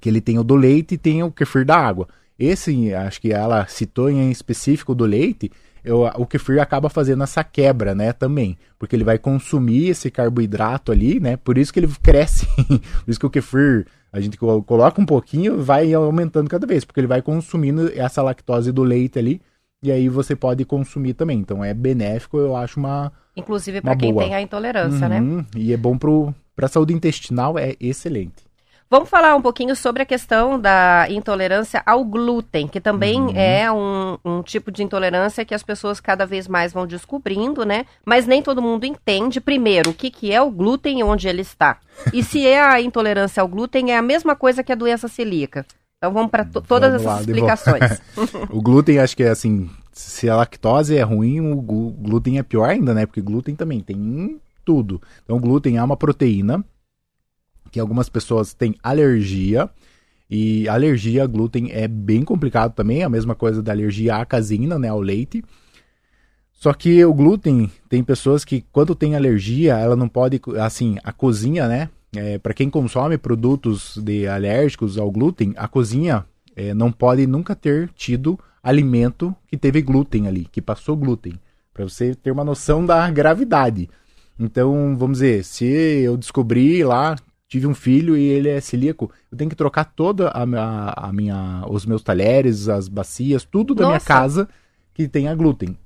[SPEAKER 4] que ele tem o do leite e tem o kefir da água. Esse, acho que ela citou em específico do leite, eu, o kefir acaba fazendo essa quebra, né, também, porque ele vai consumir esse carboidrato ali, né, por isso que ele cresce, [LAUGHS] por isso que o kefir, a gente coloca um pouquinho, vai aumentando cada vez, porque ele vai consumindo essa lactose do leite ali, e aí você pode consumir também, então é benéfico, eu acho uma
[SPEAKER 1] Inclusive para quem tem a intolerância, né? uhum, né?
[SPEAKER 4] E é bom para a saúde intestinal, é excelente.
[SPEAKER 1] Vamos falar um pouquinho sobre a questão da intolerância ao glúten, que também uhum. é um, um, tipo de intolerância que as pessoas cada vez mais vão descobrindo, né? Mas nem todo mundo entende, primeiro, o que, que é o glúten e onde ele está. E se é a intolerância ao glúten, é a mesma coisa que a doença celíaca. Então vamos para todas vamos essas lá, explicações. [LAUGHS] [LAUGHS]
[SPEAKER 4] o glúten, acho que é assim, se a lactose é ruim, o glúten é pior ainda, né? Porque glúten também tem tudo. Então, o glúten é uma proteína que algumas pessoas têm alergia. E alergia a glúten é bem complicado também, a mesma coisa da alergia à caseína, né, ao leite. Só que o glúten, tem pessoas que quando tem alergia, ela não pode, assim, a cozinha, né, é, para quem consome produtos de alérgicos ao glúten, a cozinha é, não pode nunca ter tido alimento que teve glúten ali, que passou glúten, para você ter uma noção da gravidade. Então, vamos dizer, se eu descobrir lá tive um filho e ele é celíaco, eu tenho que trocar toda a, a, a minha, os meus talheres, as bacias, tudo da Nossa. minha casa que tenha glúten.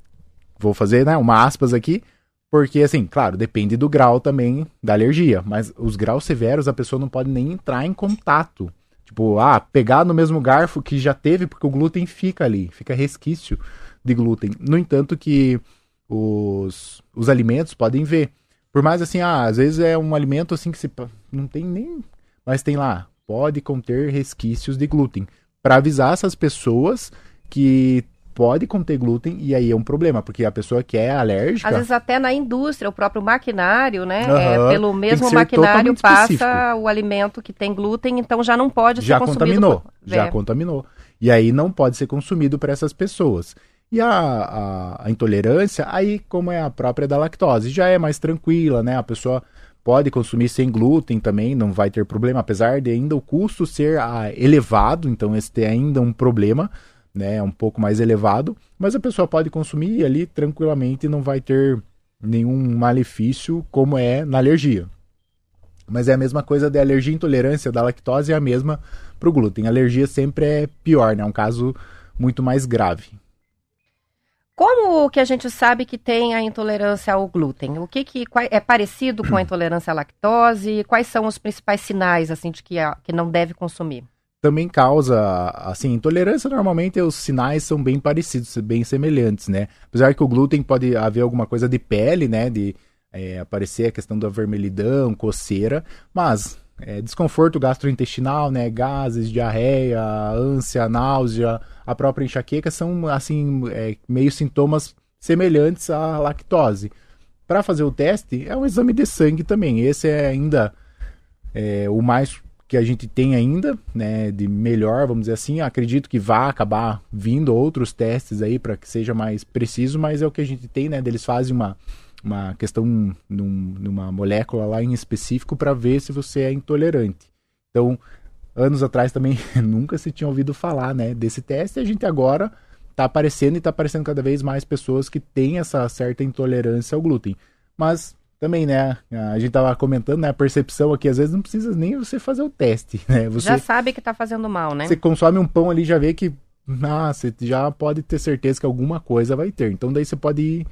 [SPEAKER 4] Vou fazer, né, uma aspas aqui, porque assim, claro, depende do grau também da alergia, mas os graus severos a pessoa não pode nem entrar em contato. Tipo, ah, pegar no mesmo garfo que já teve, porque o glúten fica ali, fica resquício de glúten. No entanto que os, os alimentos podem ver. Por mais assim, ah, às vezes é um alimento assim que se não tem nem, mas tem lá, pode conter resquícios de glúten, para avisar essas pessoas que pode conter glúten e aí é um problema, porque a pessoa que é alérgica.
[SPEAKER 1] Às vezes até na indústria, o próprio maquinário, né? Uhum, é, pelo mesmo maquinário passa específico. o alimento que tem glúten, então já não pode
[SPEAKER 4] já
[SPEAKER 1] ser consumido.
[SPEAKER 4] Contaminou, por... Já contaminou. E aí não pode ser consumido por essas pessoas. E a, a, a, intolerância, aí como é a própria da lactose, já é mais tranquila, né? A pessoa pode consumir sem glúten também, não vai ter problema, apesar de ainda o custo ser ah, elevado, então esse tem ainda um problema, né? Um pouco mais elevado, mas a pessoa pode consumir ali tranquilamente e não vai ter nenhum malefício como é na alergia. Mas é a mesma coisa da alergia intolerância da lactose, é a mesma para o glúten. A alergia sempre é pior, né? É um caso muito mais grave.
[SPEAKER 1] Como que a gente sabe que tem a intolerância ao glúten? O que, que é parecido com a intolerância à lactose? Quais são os principais sinais assim de que, que não deve consumir?
[SPEAKER 4] Também causa, assim, intolerância normalmente os sinais são bem parecidos, bem semelhantes, né? Apesar que o glúten pode haver alguma coisa de pele, né? De é, aparecer a questão da vermelhidão, coceira, mas é, desconforto gastrointestinal, né, gases, diarreia, ânsia, náusea, a própria enxaqueca são assim é, meio sintomas semelhantes à lactose. Para fazer o teste é um exame de sangue também. Esse é ainda é, o mais que a gente tem ainda, né, de melhor, vamos dizer assim. Acredito que vá acabar vindo outros testes aí para que seja mais preciso, mas é o que a gente tem, né? Eles fazem uma uma questão num, numa molécula lá em específico para ver se você é intolerante. Então, anos atrás também [LAUGHS] nunca se tinha ouvido falar né, desse teste e a gente agora está aparecendo e está aparecendo cada vez mais pessoas que têm essa certa intolerância ao glúten. Mas também, né, a gente estava comentando, né, a percepção aqui, às vezes não precisa nem você fazer o teste, né? Você,
[SPEAKER 1] já sabe que está fazendo mal, né?
[SPEAKER 4] Você consome um pão ali, já vê que, ah, você já pode ter certeza que alguma coisa vai ter. Então daí você pode ir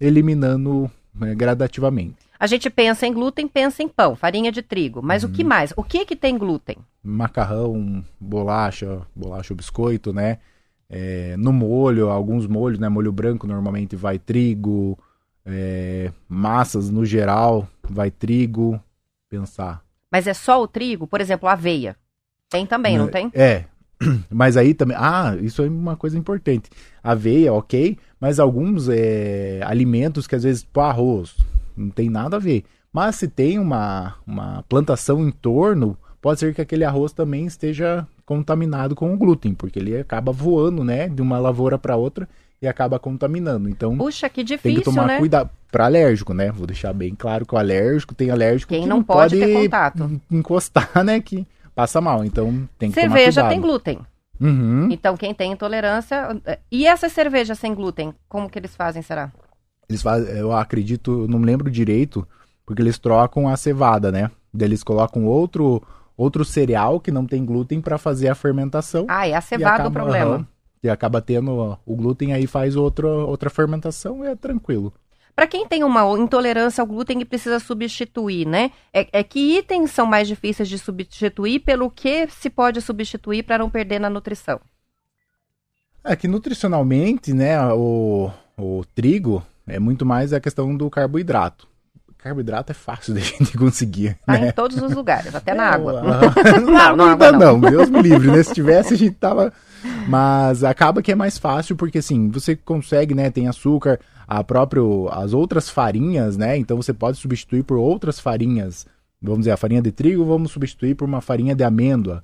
[SPEAKER 4] eliminando né, gradativamente.
[SPEAKER 1] A gente pensa em glúten, pensa em pão, farinha de trigo. Mas uhum. o que uhum. mais? O que que tem glúten?
[SPEAKER 4] Macarrão, bolacha, bolacha ou biscoito, né? É, no molho, alguns molhos, né? Molho branco normalmente vai trigo, é, massas no geral vai trigo. Pensar.
[SPEAKER 1] Mas é só o trigo? Por exemplo, aveia. Tem também, não, não tem?
[SPEAKER 4] É, [CLEARS THROAT] mas aí também. Ah, isso é uma coisa importante. Aveia, ok. Mas alguns é, alimentos que às vezes, pô, arroz, não tem nada a ver. Mas se tem uma, uma plantação em torno, pode ser que aquele arroz também esteja contaminado com o glúten, porque ele acaba voando, né, de uma lavoura para outra e acaba contaminando. Então,
[SPEAKER 1] Puxa, que difícil,
[SPEAKER 4] tem que tomar
[SPEAKER 1] né?
[SPEAKER 4] cuidado para alérgico, né? Vou deixar bem claro que o alérgico tem alérgico
[SPEAKER 1] Quem
[SPEAKER 4] que
[SPEAKER 1] não, não pode, pode ter contato.
[SPEAKER 4] encostar, [LAUGHS] né, que passa mal. Então tem que
[SPEAKER 1] Cerveja
[SPEAKER 4] tomar
[SPEAKER 1] tem glúten.
[SPEAKER 4] Uhum.
[SPEAKER 1] Então quem tem intolerância. E essa cerveja sem glúten, como que eles fazem, será?
[SPEAKER 4] Eles fazem, eu acredito, não lembro direito, porque eles trocam a cevada, né? Daí eles colocam outro outro cereal que não tem glúten para fazer a fermentação.
[SPEAKER 1] Ah, é a cevada acaba, o problema. Uhum,
[SPEAKER 4] e acaba tendo o glúten aí faz outra outra fermentação e é tranquilo.
[SPEAKER 1] Para quem tem uma intolerância ao glúten e precisa substituir, né? É, é, que itens são mais difíceis de substituir, pelo que se pode substituir para não perder na nutrição?
[SPEAKER 4] É que nutricionalmente, né, o, o trigo é muito mais a questão do carboidrato. Carboidrato é fácil [LAUGHS] de a gente conseguir.
[SPEAKER 1] Tá né? em todos os lugares, até na é, [LAUGHS] [LAUGHS] água.
[SPEAKER 4] não, não, não, não, Deus me livre, né? Se tivesse, a gente tava. Mas acaba que é mais fácil, porque assim, você consegue, né? Tem açúcar, a próprio, as outras farinhas, né? Então você pode substituir por outras farinhas. Vamos dizer, a farinha de trigo, vamos substituir por uma farinha de amêndoa.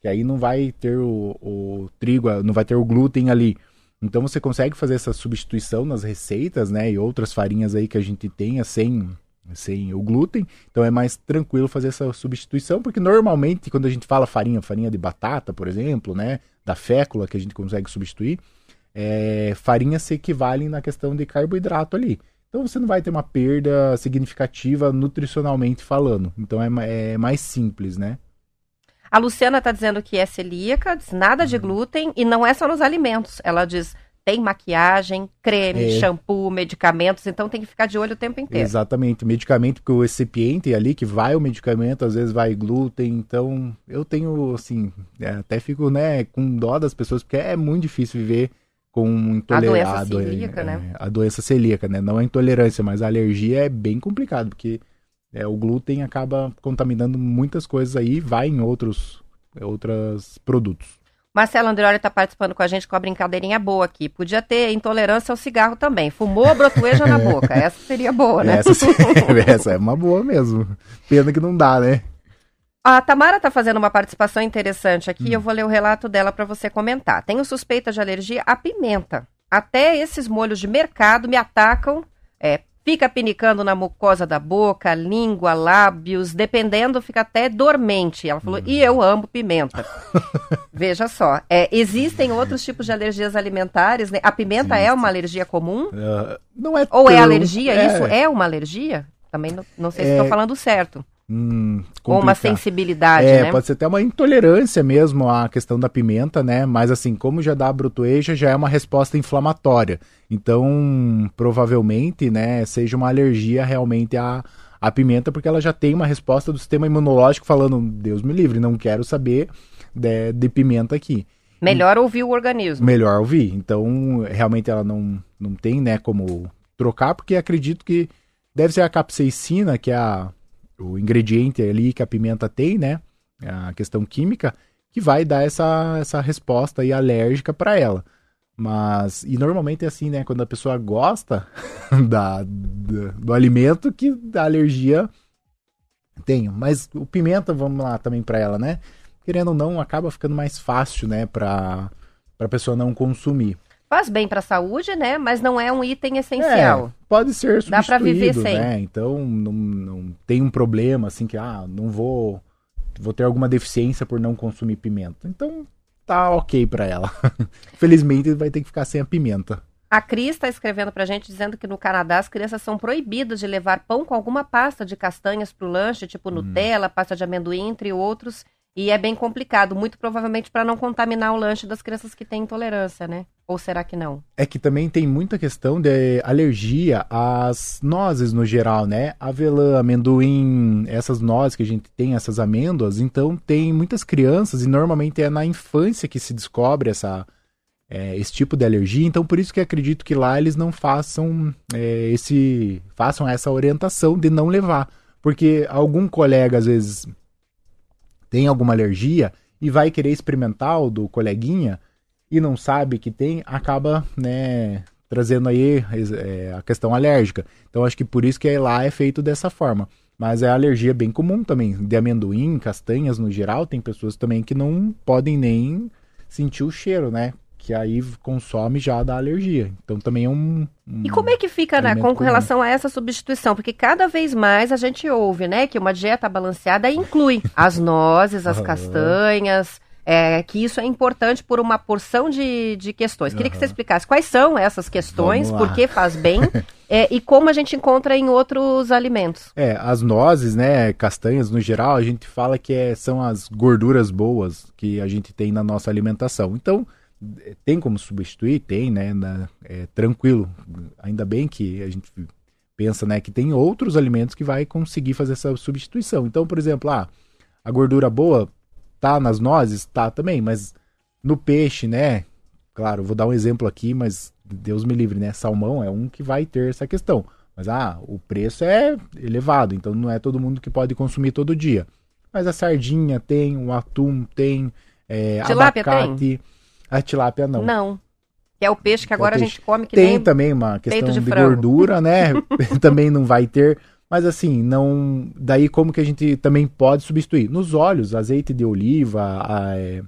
[SPEAKER 4] Que aí não vai ter o, o trigo, não vai ter o glúten ali. Então você consegue fazer essa substituição nas receitas, né? E outras farinhas aí que a gente tenha sem, sem o glúten. Então é mais tranquilo fazer essa substituição, porque normalmente quando a gente fala farinha, farinha de batata, por exemplo, né? Da fécula que a gente consegue substituir, é, farinhas se equivalem na questão de carboidrato ali. Então você não vai ter uma perda significativa nutricionalmente falando. Então é, é mais simples, né?
[SPEAKER 1] A Luciana está dizendo que é celíaca, diz nada de uhum. glúten e não é só nos alimentos. Ela diz tem maquiagem, creme, é. shampoo, medicamentos, então tem que ficar de olho o tempo inteiro.
[SPEAKER 4] Exatamente, medicamento, porque o recipiente ali que vai o medicamento, às vezes vai glúten, então eu tenho, assim, é, até fico, né, com dó das pessoas, porque é muito difícil viver com intolerância. A doença celíaca, é, né? A doença celíaca, né? Não a intolerância, mas a alergia é bem complicado, porque é, o glúten acaba contaminando muitas coisas aí, vai em outros, outros produtos.
[SPEAKER 1] Marcelo Andreoli está participando com a gente com a brincadeirinha boa aqui. Podia ter intolerância ao cigarro também. Fumou, brotueja na boca. [LAUGHS] Essa seria boa, né?
[SPEAKER 4] Essa, [LAUGHS] [LAUGHS] essa é uma boa mesmo. Pena que não dá, né?
[SPEAKER 1] A Tamara está fazendo uma participação interessante aqui. Hum. Eu vou ler o relato dela para você comentar. Tenho suspeita de alergia à pimenta. Até esses molhos de mercado me atacam é, fica pinicando na mucosa da boca, língua, lábios, dependendo, fica até dormente. Ela falou, hum. e eu amo pimenta. [LAUGHS] Veja só, é, existem outros tipos de alergias alimentares, né? A pimenta sim, é uma alergia comum? Uh,
[SPEAKER 4] não é
[SPEAKER 1] Ou é tão... é alergia? É... Isso é uma alergia? Também não, não sei se estou é... falando certo. Hum, Ou uma sensibilidade,
[SPEAKER 4] é,
[SPEAKER 1] né?
[SPEAKER 4] Pode ser até uma intolerância mesmo à questão da pimenta, né? Mas assim, como já dá brutueja, já é uma resposta inflamatória. Então, provavelmente, né, seja uma alergia realmente à, à pimenta, porque ela já tem uma resposta do sistema imunológico falando, Deus me livre, não quero saber de, de pimenta aqui.
[SPEAKER 1] Melhor ouvir o organismo.
[SPEAKER 4] Melhor ouvir. Então, realmente ela não, não tem, né, como trocar, porque acredito que deve ser a capsaicina, que é a o ingrediente ali que a pimenta tem, né? A questão química, que vai dar essa, essa resposta aí alérgica para ela. Mas, e normalmente é assim, né? Quando a pessoa gosta [LAUGHS] da, do, do alimento, que a alergia tem. Mas o pimenta, vamos lá também para ela, né? Querendo ou não, acaba ficando mais fácil, né? Para a pessoa não consumir.
[SPEAKER 1] Faz bem para a saúde, né? Mas não é um item essencial. É,
[SPEAKER 4] pode ser substituído, Dá para viver sem. Né? Então não, não tem um problema assim que ah, não vou vou ter alguma deficiência por não consumir pimenta. Então tá ok para ela. [LAUGHS] Felizmente vai ter que ficar sem a pimenta.
[SPEAKER 1] A Cris está escrevendo para a gente dizendo que no Canadá as crianças são proibidas de levar pão com alguma pasta de castanhas para o lanche, tipo hum. Nutella, pasta de amendoim, entre outros. E é bem complicado, muito provavelmente para não contaminar o lanche das crianças que têm intolerância, né? Ou será que não?
[SPEAKER 4] É que também tem muita questão de alergia às nozes no geral, né? Avelã, amendoim, essas nozes que a gente tem, essas amêndoas. Então tem muitas crianças e normalmente é na infância que se descobre essa, é, esse tipo de alergia. Então por isso que acredito que lá eles não façam é, esse, façam essa orientação de não levar, porque algum colega às vezes tem alguma alergia e vai querer experimentar o do coleguinha e não sabe que tem, acaba, né, trazendo aí é, a questão alérgica. Então acho que por isso que lá é feito dessa forma. Mas é alergia bem comum também, de amendoim, castanhas no geral, tem pessoas também que não podem nem sentir o cheiro, né? que aí consome já dá alergia. Então também é um. um
[SPEAKER 1] e como é que fica né, com, com relação a essa substituição? Porque cada vez mais a gente ouve, né, que uma dieta balanceada inclui as nozes, as castanhas. É, que isso é importante por uma porção de, de questões. Queria que você explicasse quais são essas questões, por que faz bem [LAUGHS] é, e como a gente encontra em outros alimentos.
[SPEAKER 4] É, as nozes, né, castanhas no geral, a gente fala que é, são as gorduras boas que a gente tem na nossa alimentação. Então, tem como substituir? Tem, né? Na, é, tranquilo. Ainda bem que a gente pensa né, que tem outros alimentos que vai conseguir fazer essa substituição. Então, por exemplo, ah, a gordura boa tá nas nozes? Tá também, mas no peixe, né? Claro, vou dar um exemplo aqui, mas Deus me livre, né? Salmão é um que vai ter essa questão. Mas ah, o preço é elevado, então não é todo mundo que pode consumir todo dia. Mas a sardinha tem, o atum tem, é, abacate. Tem? A tilápia não.
[SPEAKER 1] Não. Que é o peixe que é agora é peixe. a gente come que
[SPEAKER 4] Tem também uma questão de, de gordura, né? [LAUGHS] [LAUGHS] também não vai ter. Mas assim, não. Daí como que a gente também pode substituir? Nos óleos, azeite de oliva, a, é,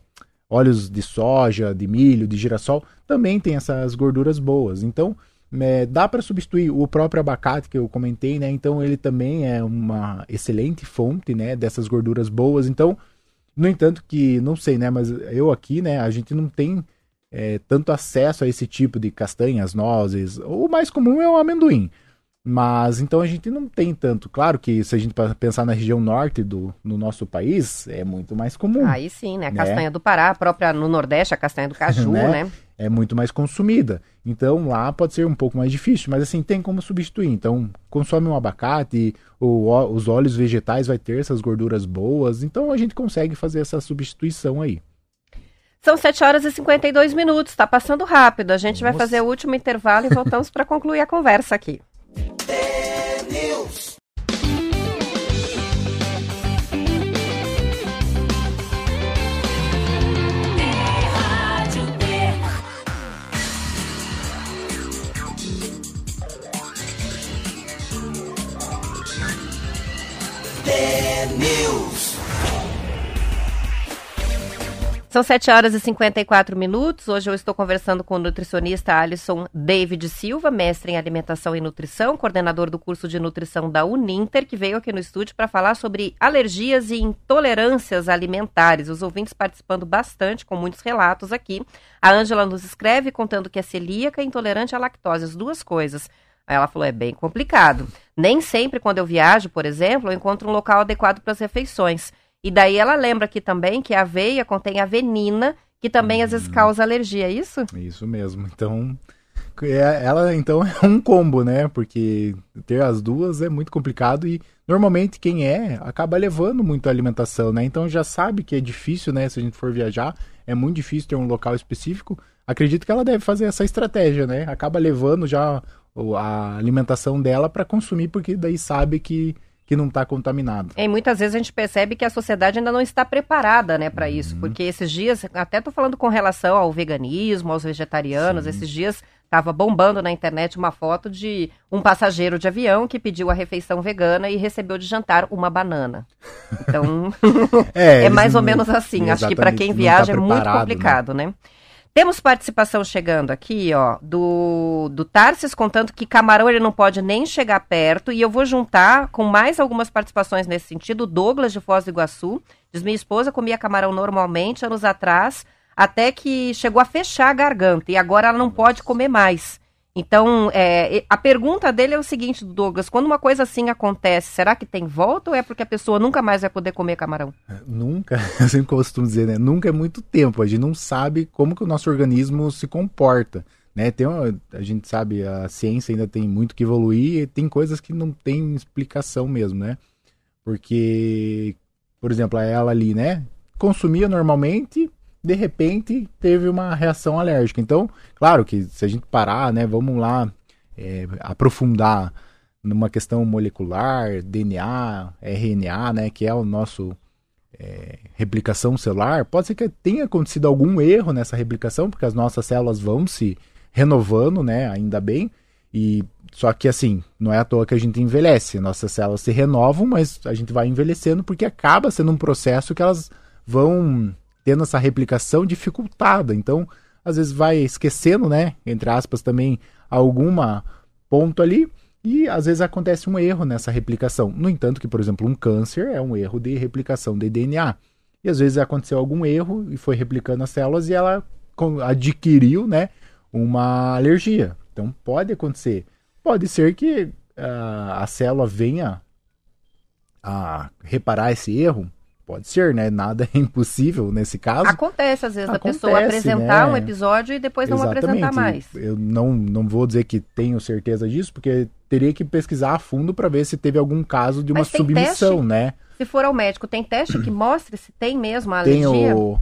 [SPEAKER 4] óleos de soja, de milho, de girassol, também tem essas gorduras boas. Então, é, dá para substituir o próprio abacate que eu comentei, né? Então ele também é uma excelente fonte, né, dessas gorduras boas. Então, no entanto, que não sei, né? Mas eu aqui, né? A gente não tem é, tanto acesso a esse tipo de castanhas, nozes. O mais comum é o amendoim. Mas então a gente não tem tanto. Claro que se a gente pensar na região norte do no nosso país, é muito mais comum.
[SPEAKER 1] Aí sim, né? A né? castanha do Pará, a própria no Nordeste, a castanha do [LAUGHS] caju, né? né?
[SPEAKER 4] É muito mais consumida. Então lá pode ser um pouco mais difícil, mas assim, tem como substituir. Então, consome um abacate, o, os óleos vegetais vai ter essas gorduras boas, então a gente consegue fazer essa substituição aí.
[SPEAKER 1] São 7 horas e 52 minutos, está passando rápido. A gente vai fazer o último intervalo e voltamos para concluir a conversa aqui. News. The News. São 7 horas e 54 minutos. Hoje eu estou conversando com o nutricionista Alisson David Silva, mestre em alimentação e nutrição, coordenador do curso de nutrição da Uninter, que veio aqui no estúdio para falar sobre alergias e intolerâncias alimentares. Os ouvintes participando bastante, com muitos relatos aqui. A Ângela nos escreve contando que é celíaca e intolerante à lactose, as duas coisas. Aí ela falou: é bem complicado. Nem sempre, quando eu viajo, por exemplo, eu encontro um local adequado para as refeições. E daí ela lembra aqui também que a aveia contém avenina, que também às vezes hum. causa alergia, é isso?
[SPEAKER 4] Isso mesmo. Então, é, ela então [LAUGHS] é um combo, né? Porque ter as duas é muito complicado e normalmente quem é acaba levando muito a alimentação, né? Então já sabe que é difícil, né? Se a gente for viajar, é muito difícil ter um local específico. Acredito que ela deve fazer essa estratégia, né? Acaba levando já a alimentação dela para consumir, porque daí sabe que que não está contaminado.
[SPEAKER 1] E muitas vezes a gente percebe que a sociedade ainda não está preparada né, para isso, uhum. porque esses dias, até estou falando com relação ao veganismo, aos vegetarianos, Sim. esses dias estava bombando na internet uma foto de um passageiro de avião que pediu a refeição vegana e recebeu de jantar uma banana. Então, [LAUGHS] é, [LAUGHS] é mais ou menos assim. Acho que para quem tá viaja tá é muito né? complicado, né? né? Temos participação chegando aqui, ó, do, do Tarsis contando que camarão ele não pode nem chegar perto. E eu vou juntar com mais algumas participações nesse sentido. O Douglas de Foz do Iguaçu diz: minha esposa comia camarão normalmente anos atrás, até que chegou a fechar a garganta e agora ela não pode comer mais. Então, é, a pergunta dele é o seguinte, Douglas: quando uma coisa assim acontece, será que tem volta ou é porque a pessoa nunca mais vai poder comer camarão?
[SPEAKER 4] É, nunca, [LAUGHS] eu sempre costumo dizer, né? Nunca é muito tempo. A gente não sabe como que o nosso organismo se comporta. Né? Tem uma, a gente sabe, a ciência ainda tem muito que evoluir e tem coisas que não tem explicação mesmo, né? Porque, por exemplo, ela ali, né? Consumia normalmente, de repente teve uma reação alérgica. Então, claro que se a gente parar, né, vamos lá é, aprofundar numa questão molecular, DNA, RNA, né, que é o nosso é, replicação celular, pode ser que tenha acontecido algum erro nessa replicação, porque as nossas células vão se renovando, né, ainda bem, e só que assim, não é à toa que a gente envelhece, nossas células se renovam, mas a gente vai envelhecendo porque acaba sendo um processo que elas vão tendo essa replicação dificultada. Então, às vezes vai esquecendo, né, entre aspas, também alguma ponto ali e às vezes acontece um erro nessa replicação. No entanto, que por exemplo, um câncer é um erro de replicação de DNA. E às vezes aconteceu algum erro e foi replicando as células e ela adquiriu, né, uma alergia. Então pode acontecer. Pode ser que uh, a célula venha a reparar esse erro Pode ser, né? Nada é impossível nesse caso.
[SPEAKER 1] Acontece, às vezes, Acontece, a pessoa apresentar né? um episódio e depois Exatamente. não apresentar mais.
[SPEAKER 4] Eu não, não vou dizer que tenho certeza disso, porque teria que pesquisar a fundo para ver se teve algum caso de uma submissão,
[SPEAKER 1] teste?
[SPEAKER 4] né?
[SPEAKER 1] Se for ao médico, tem teste que mostre se tem mesmo a alergia? Tem o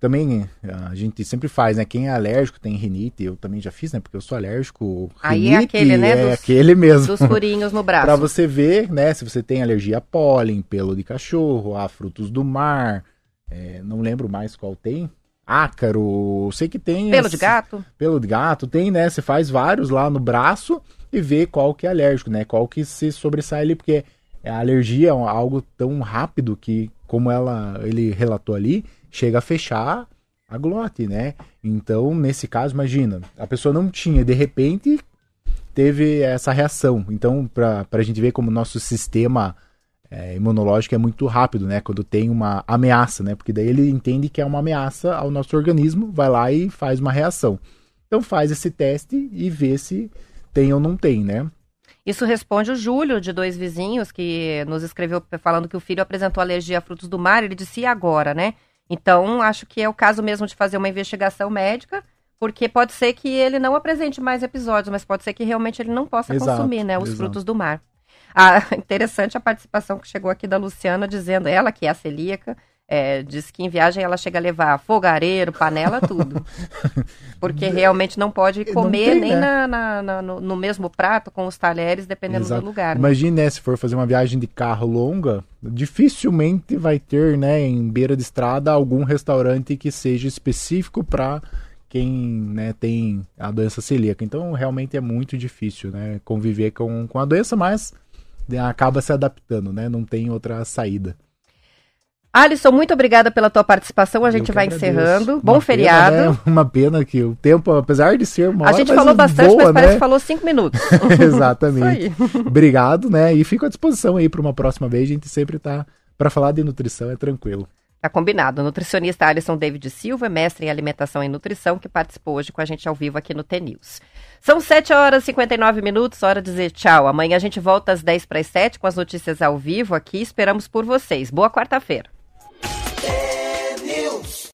[SPEAKER 4] também a gente sempre faz, né? Quem é alérgico tem rinite, eu também já fiz, né? Porque eu sou alérgico.
[SPEAKER 1] Aí é aquele, né?
[SPEAKER 4] É dos, aquele mesmo.
[SPEAKER 1] Dos furinhos no [LAUGHS] braço.
[SPEAKER 4] para você ver, né? Se você tem alergia a pólen, pelo de cachorro, a frutos do mar, é, não lembro mais qual tem. Ácaro, sei que tem.
[SPEAKER 1] Pelo esse, de gato?
[SPEAKER 4] Pelo de gato, tem, né? Você faz vários lá no braço e vê qual que é alérgico, né? Qual que se sobressai ali, porque a alergia é algo tão rápido que, como ela, ele relatou ali, chega a fechar a glote, né? Então, nesse caso, imagina, a pessoa não tinha, de repente teve essa reação. Então, para a gente ver como o nosso sistema é, imunológico é muito rápido, né? Quando tem uma ameaça, né? Porque daí ele entende que é uma ameaça ao nosso organismo, vai lá e faz uma reação. Então, faz esse teste e vê se tem ou não tem, né?
[SPEAKER 1] Isso responde o Júlio, de dois vizinhos, que nos escreveu falando que o filho apresentou alergia a frutos do mar. Ele disse, e agora, né? Então, acho que é o caso mesmo de fazer uma investigação médica, porque pode ser que ele não apresente mais episódios, mas pode ser que realmente ele não possa exato, consumir, né, os exato. frutos do mar. Ah, [LAUGHS] interessante a participação que chegou aqui da Luciana, dizendo, ela que é a celíaca, É, diz que em viagem ela chega a levar fogareiro, panela, tudo. [LAUGHS] Porque realmente não pode comer
[SPEAKER 4] tem,
[SPEAKER 1] nem
[SPEAKER 4] né?
[SPEAKER 1] na, na- na- no, no mesmo prato com os talheres, dependendo
[SPEAKER 4] Exato.
[SPEAKER 1] do lugar. né?
[SPEAKER 4] Imagine, né, se for fazer uma viagem de carro longa, dificilmente vai ter, né, em beira de estrada, algum restaurante que seja específico para quem, né, tem a doença celíaca. Então, realmente é muito difícil, né, conviver com, com a doença, mas né, acaba se adaptando, né, não tem outra saída.
[SPEAKER 1] Alisson, muito obrigada pela tua participação. A gente vai
[SPEAKER 4] agradeço.
[SPEAKER 1] encerrando.
[SPEAKER 4] Uma
[SPEAKER 1] Bom
[SPEAKER 4] pena,
[SPEAKER 1] feriado.
[SPEAKER 4] né, Uma pena que o tempo, apesar de ser uma
[SPEAKER 1] A
[SPEAKER 4] hora,
[SPEAKER 1] gente
[SPEAKER 4] mas
[SPEAKER 1] falou bastante,
[SPEAKER 4] voa,
[SPEAKER 1] mas parece
[SPEAKER 4] né?
[SPEAKER 1] que falou cinco minutos. [LAUGHS] [LAUGHS]
[SPEAKER 4] Exatamente. Obrigado, né? E fico à disposição aí para uma próxima vez. A gente sempre tá para falar de nutrição, é tranquilo.
[SPEAKER 1] Tá combinado. O nutricionista Alisson David Silva, mestre em alimentação e nutrição, que participou hoje com a gente ao vivo aqui no T-News. São 7 horas e 59 minutos, hora de dizer tchau. Amanhã a gente volta às 10 para as 7 com as notícias ao vivo aqui. Esperamos por vocês. Boa quarta-feira.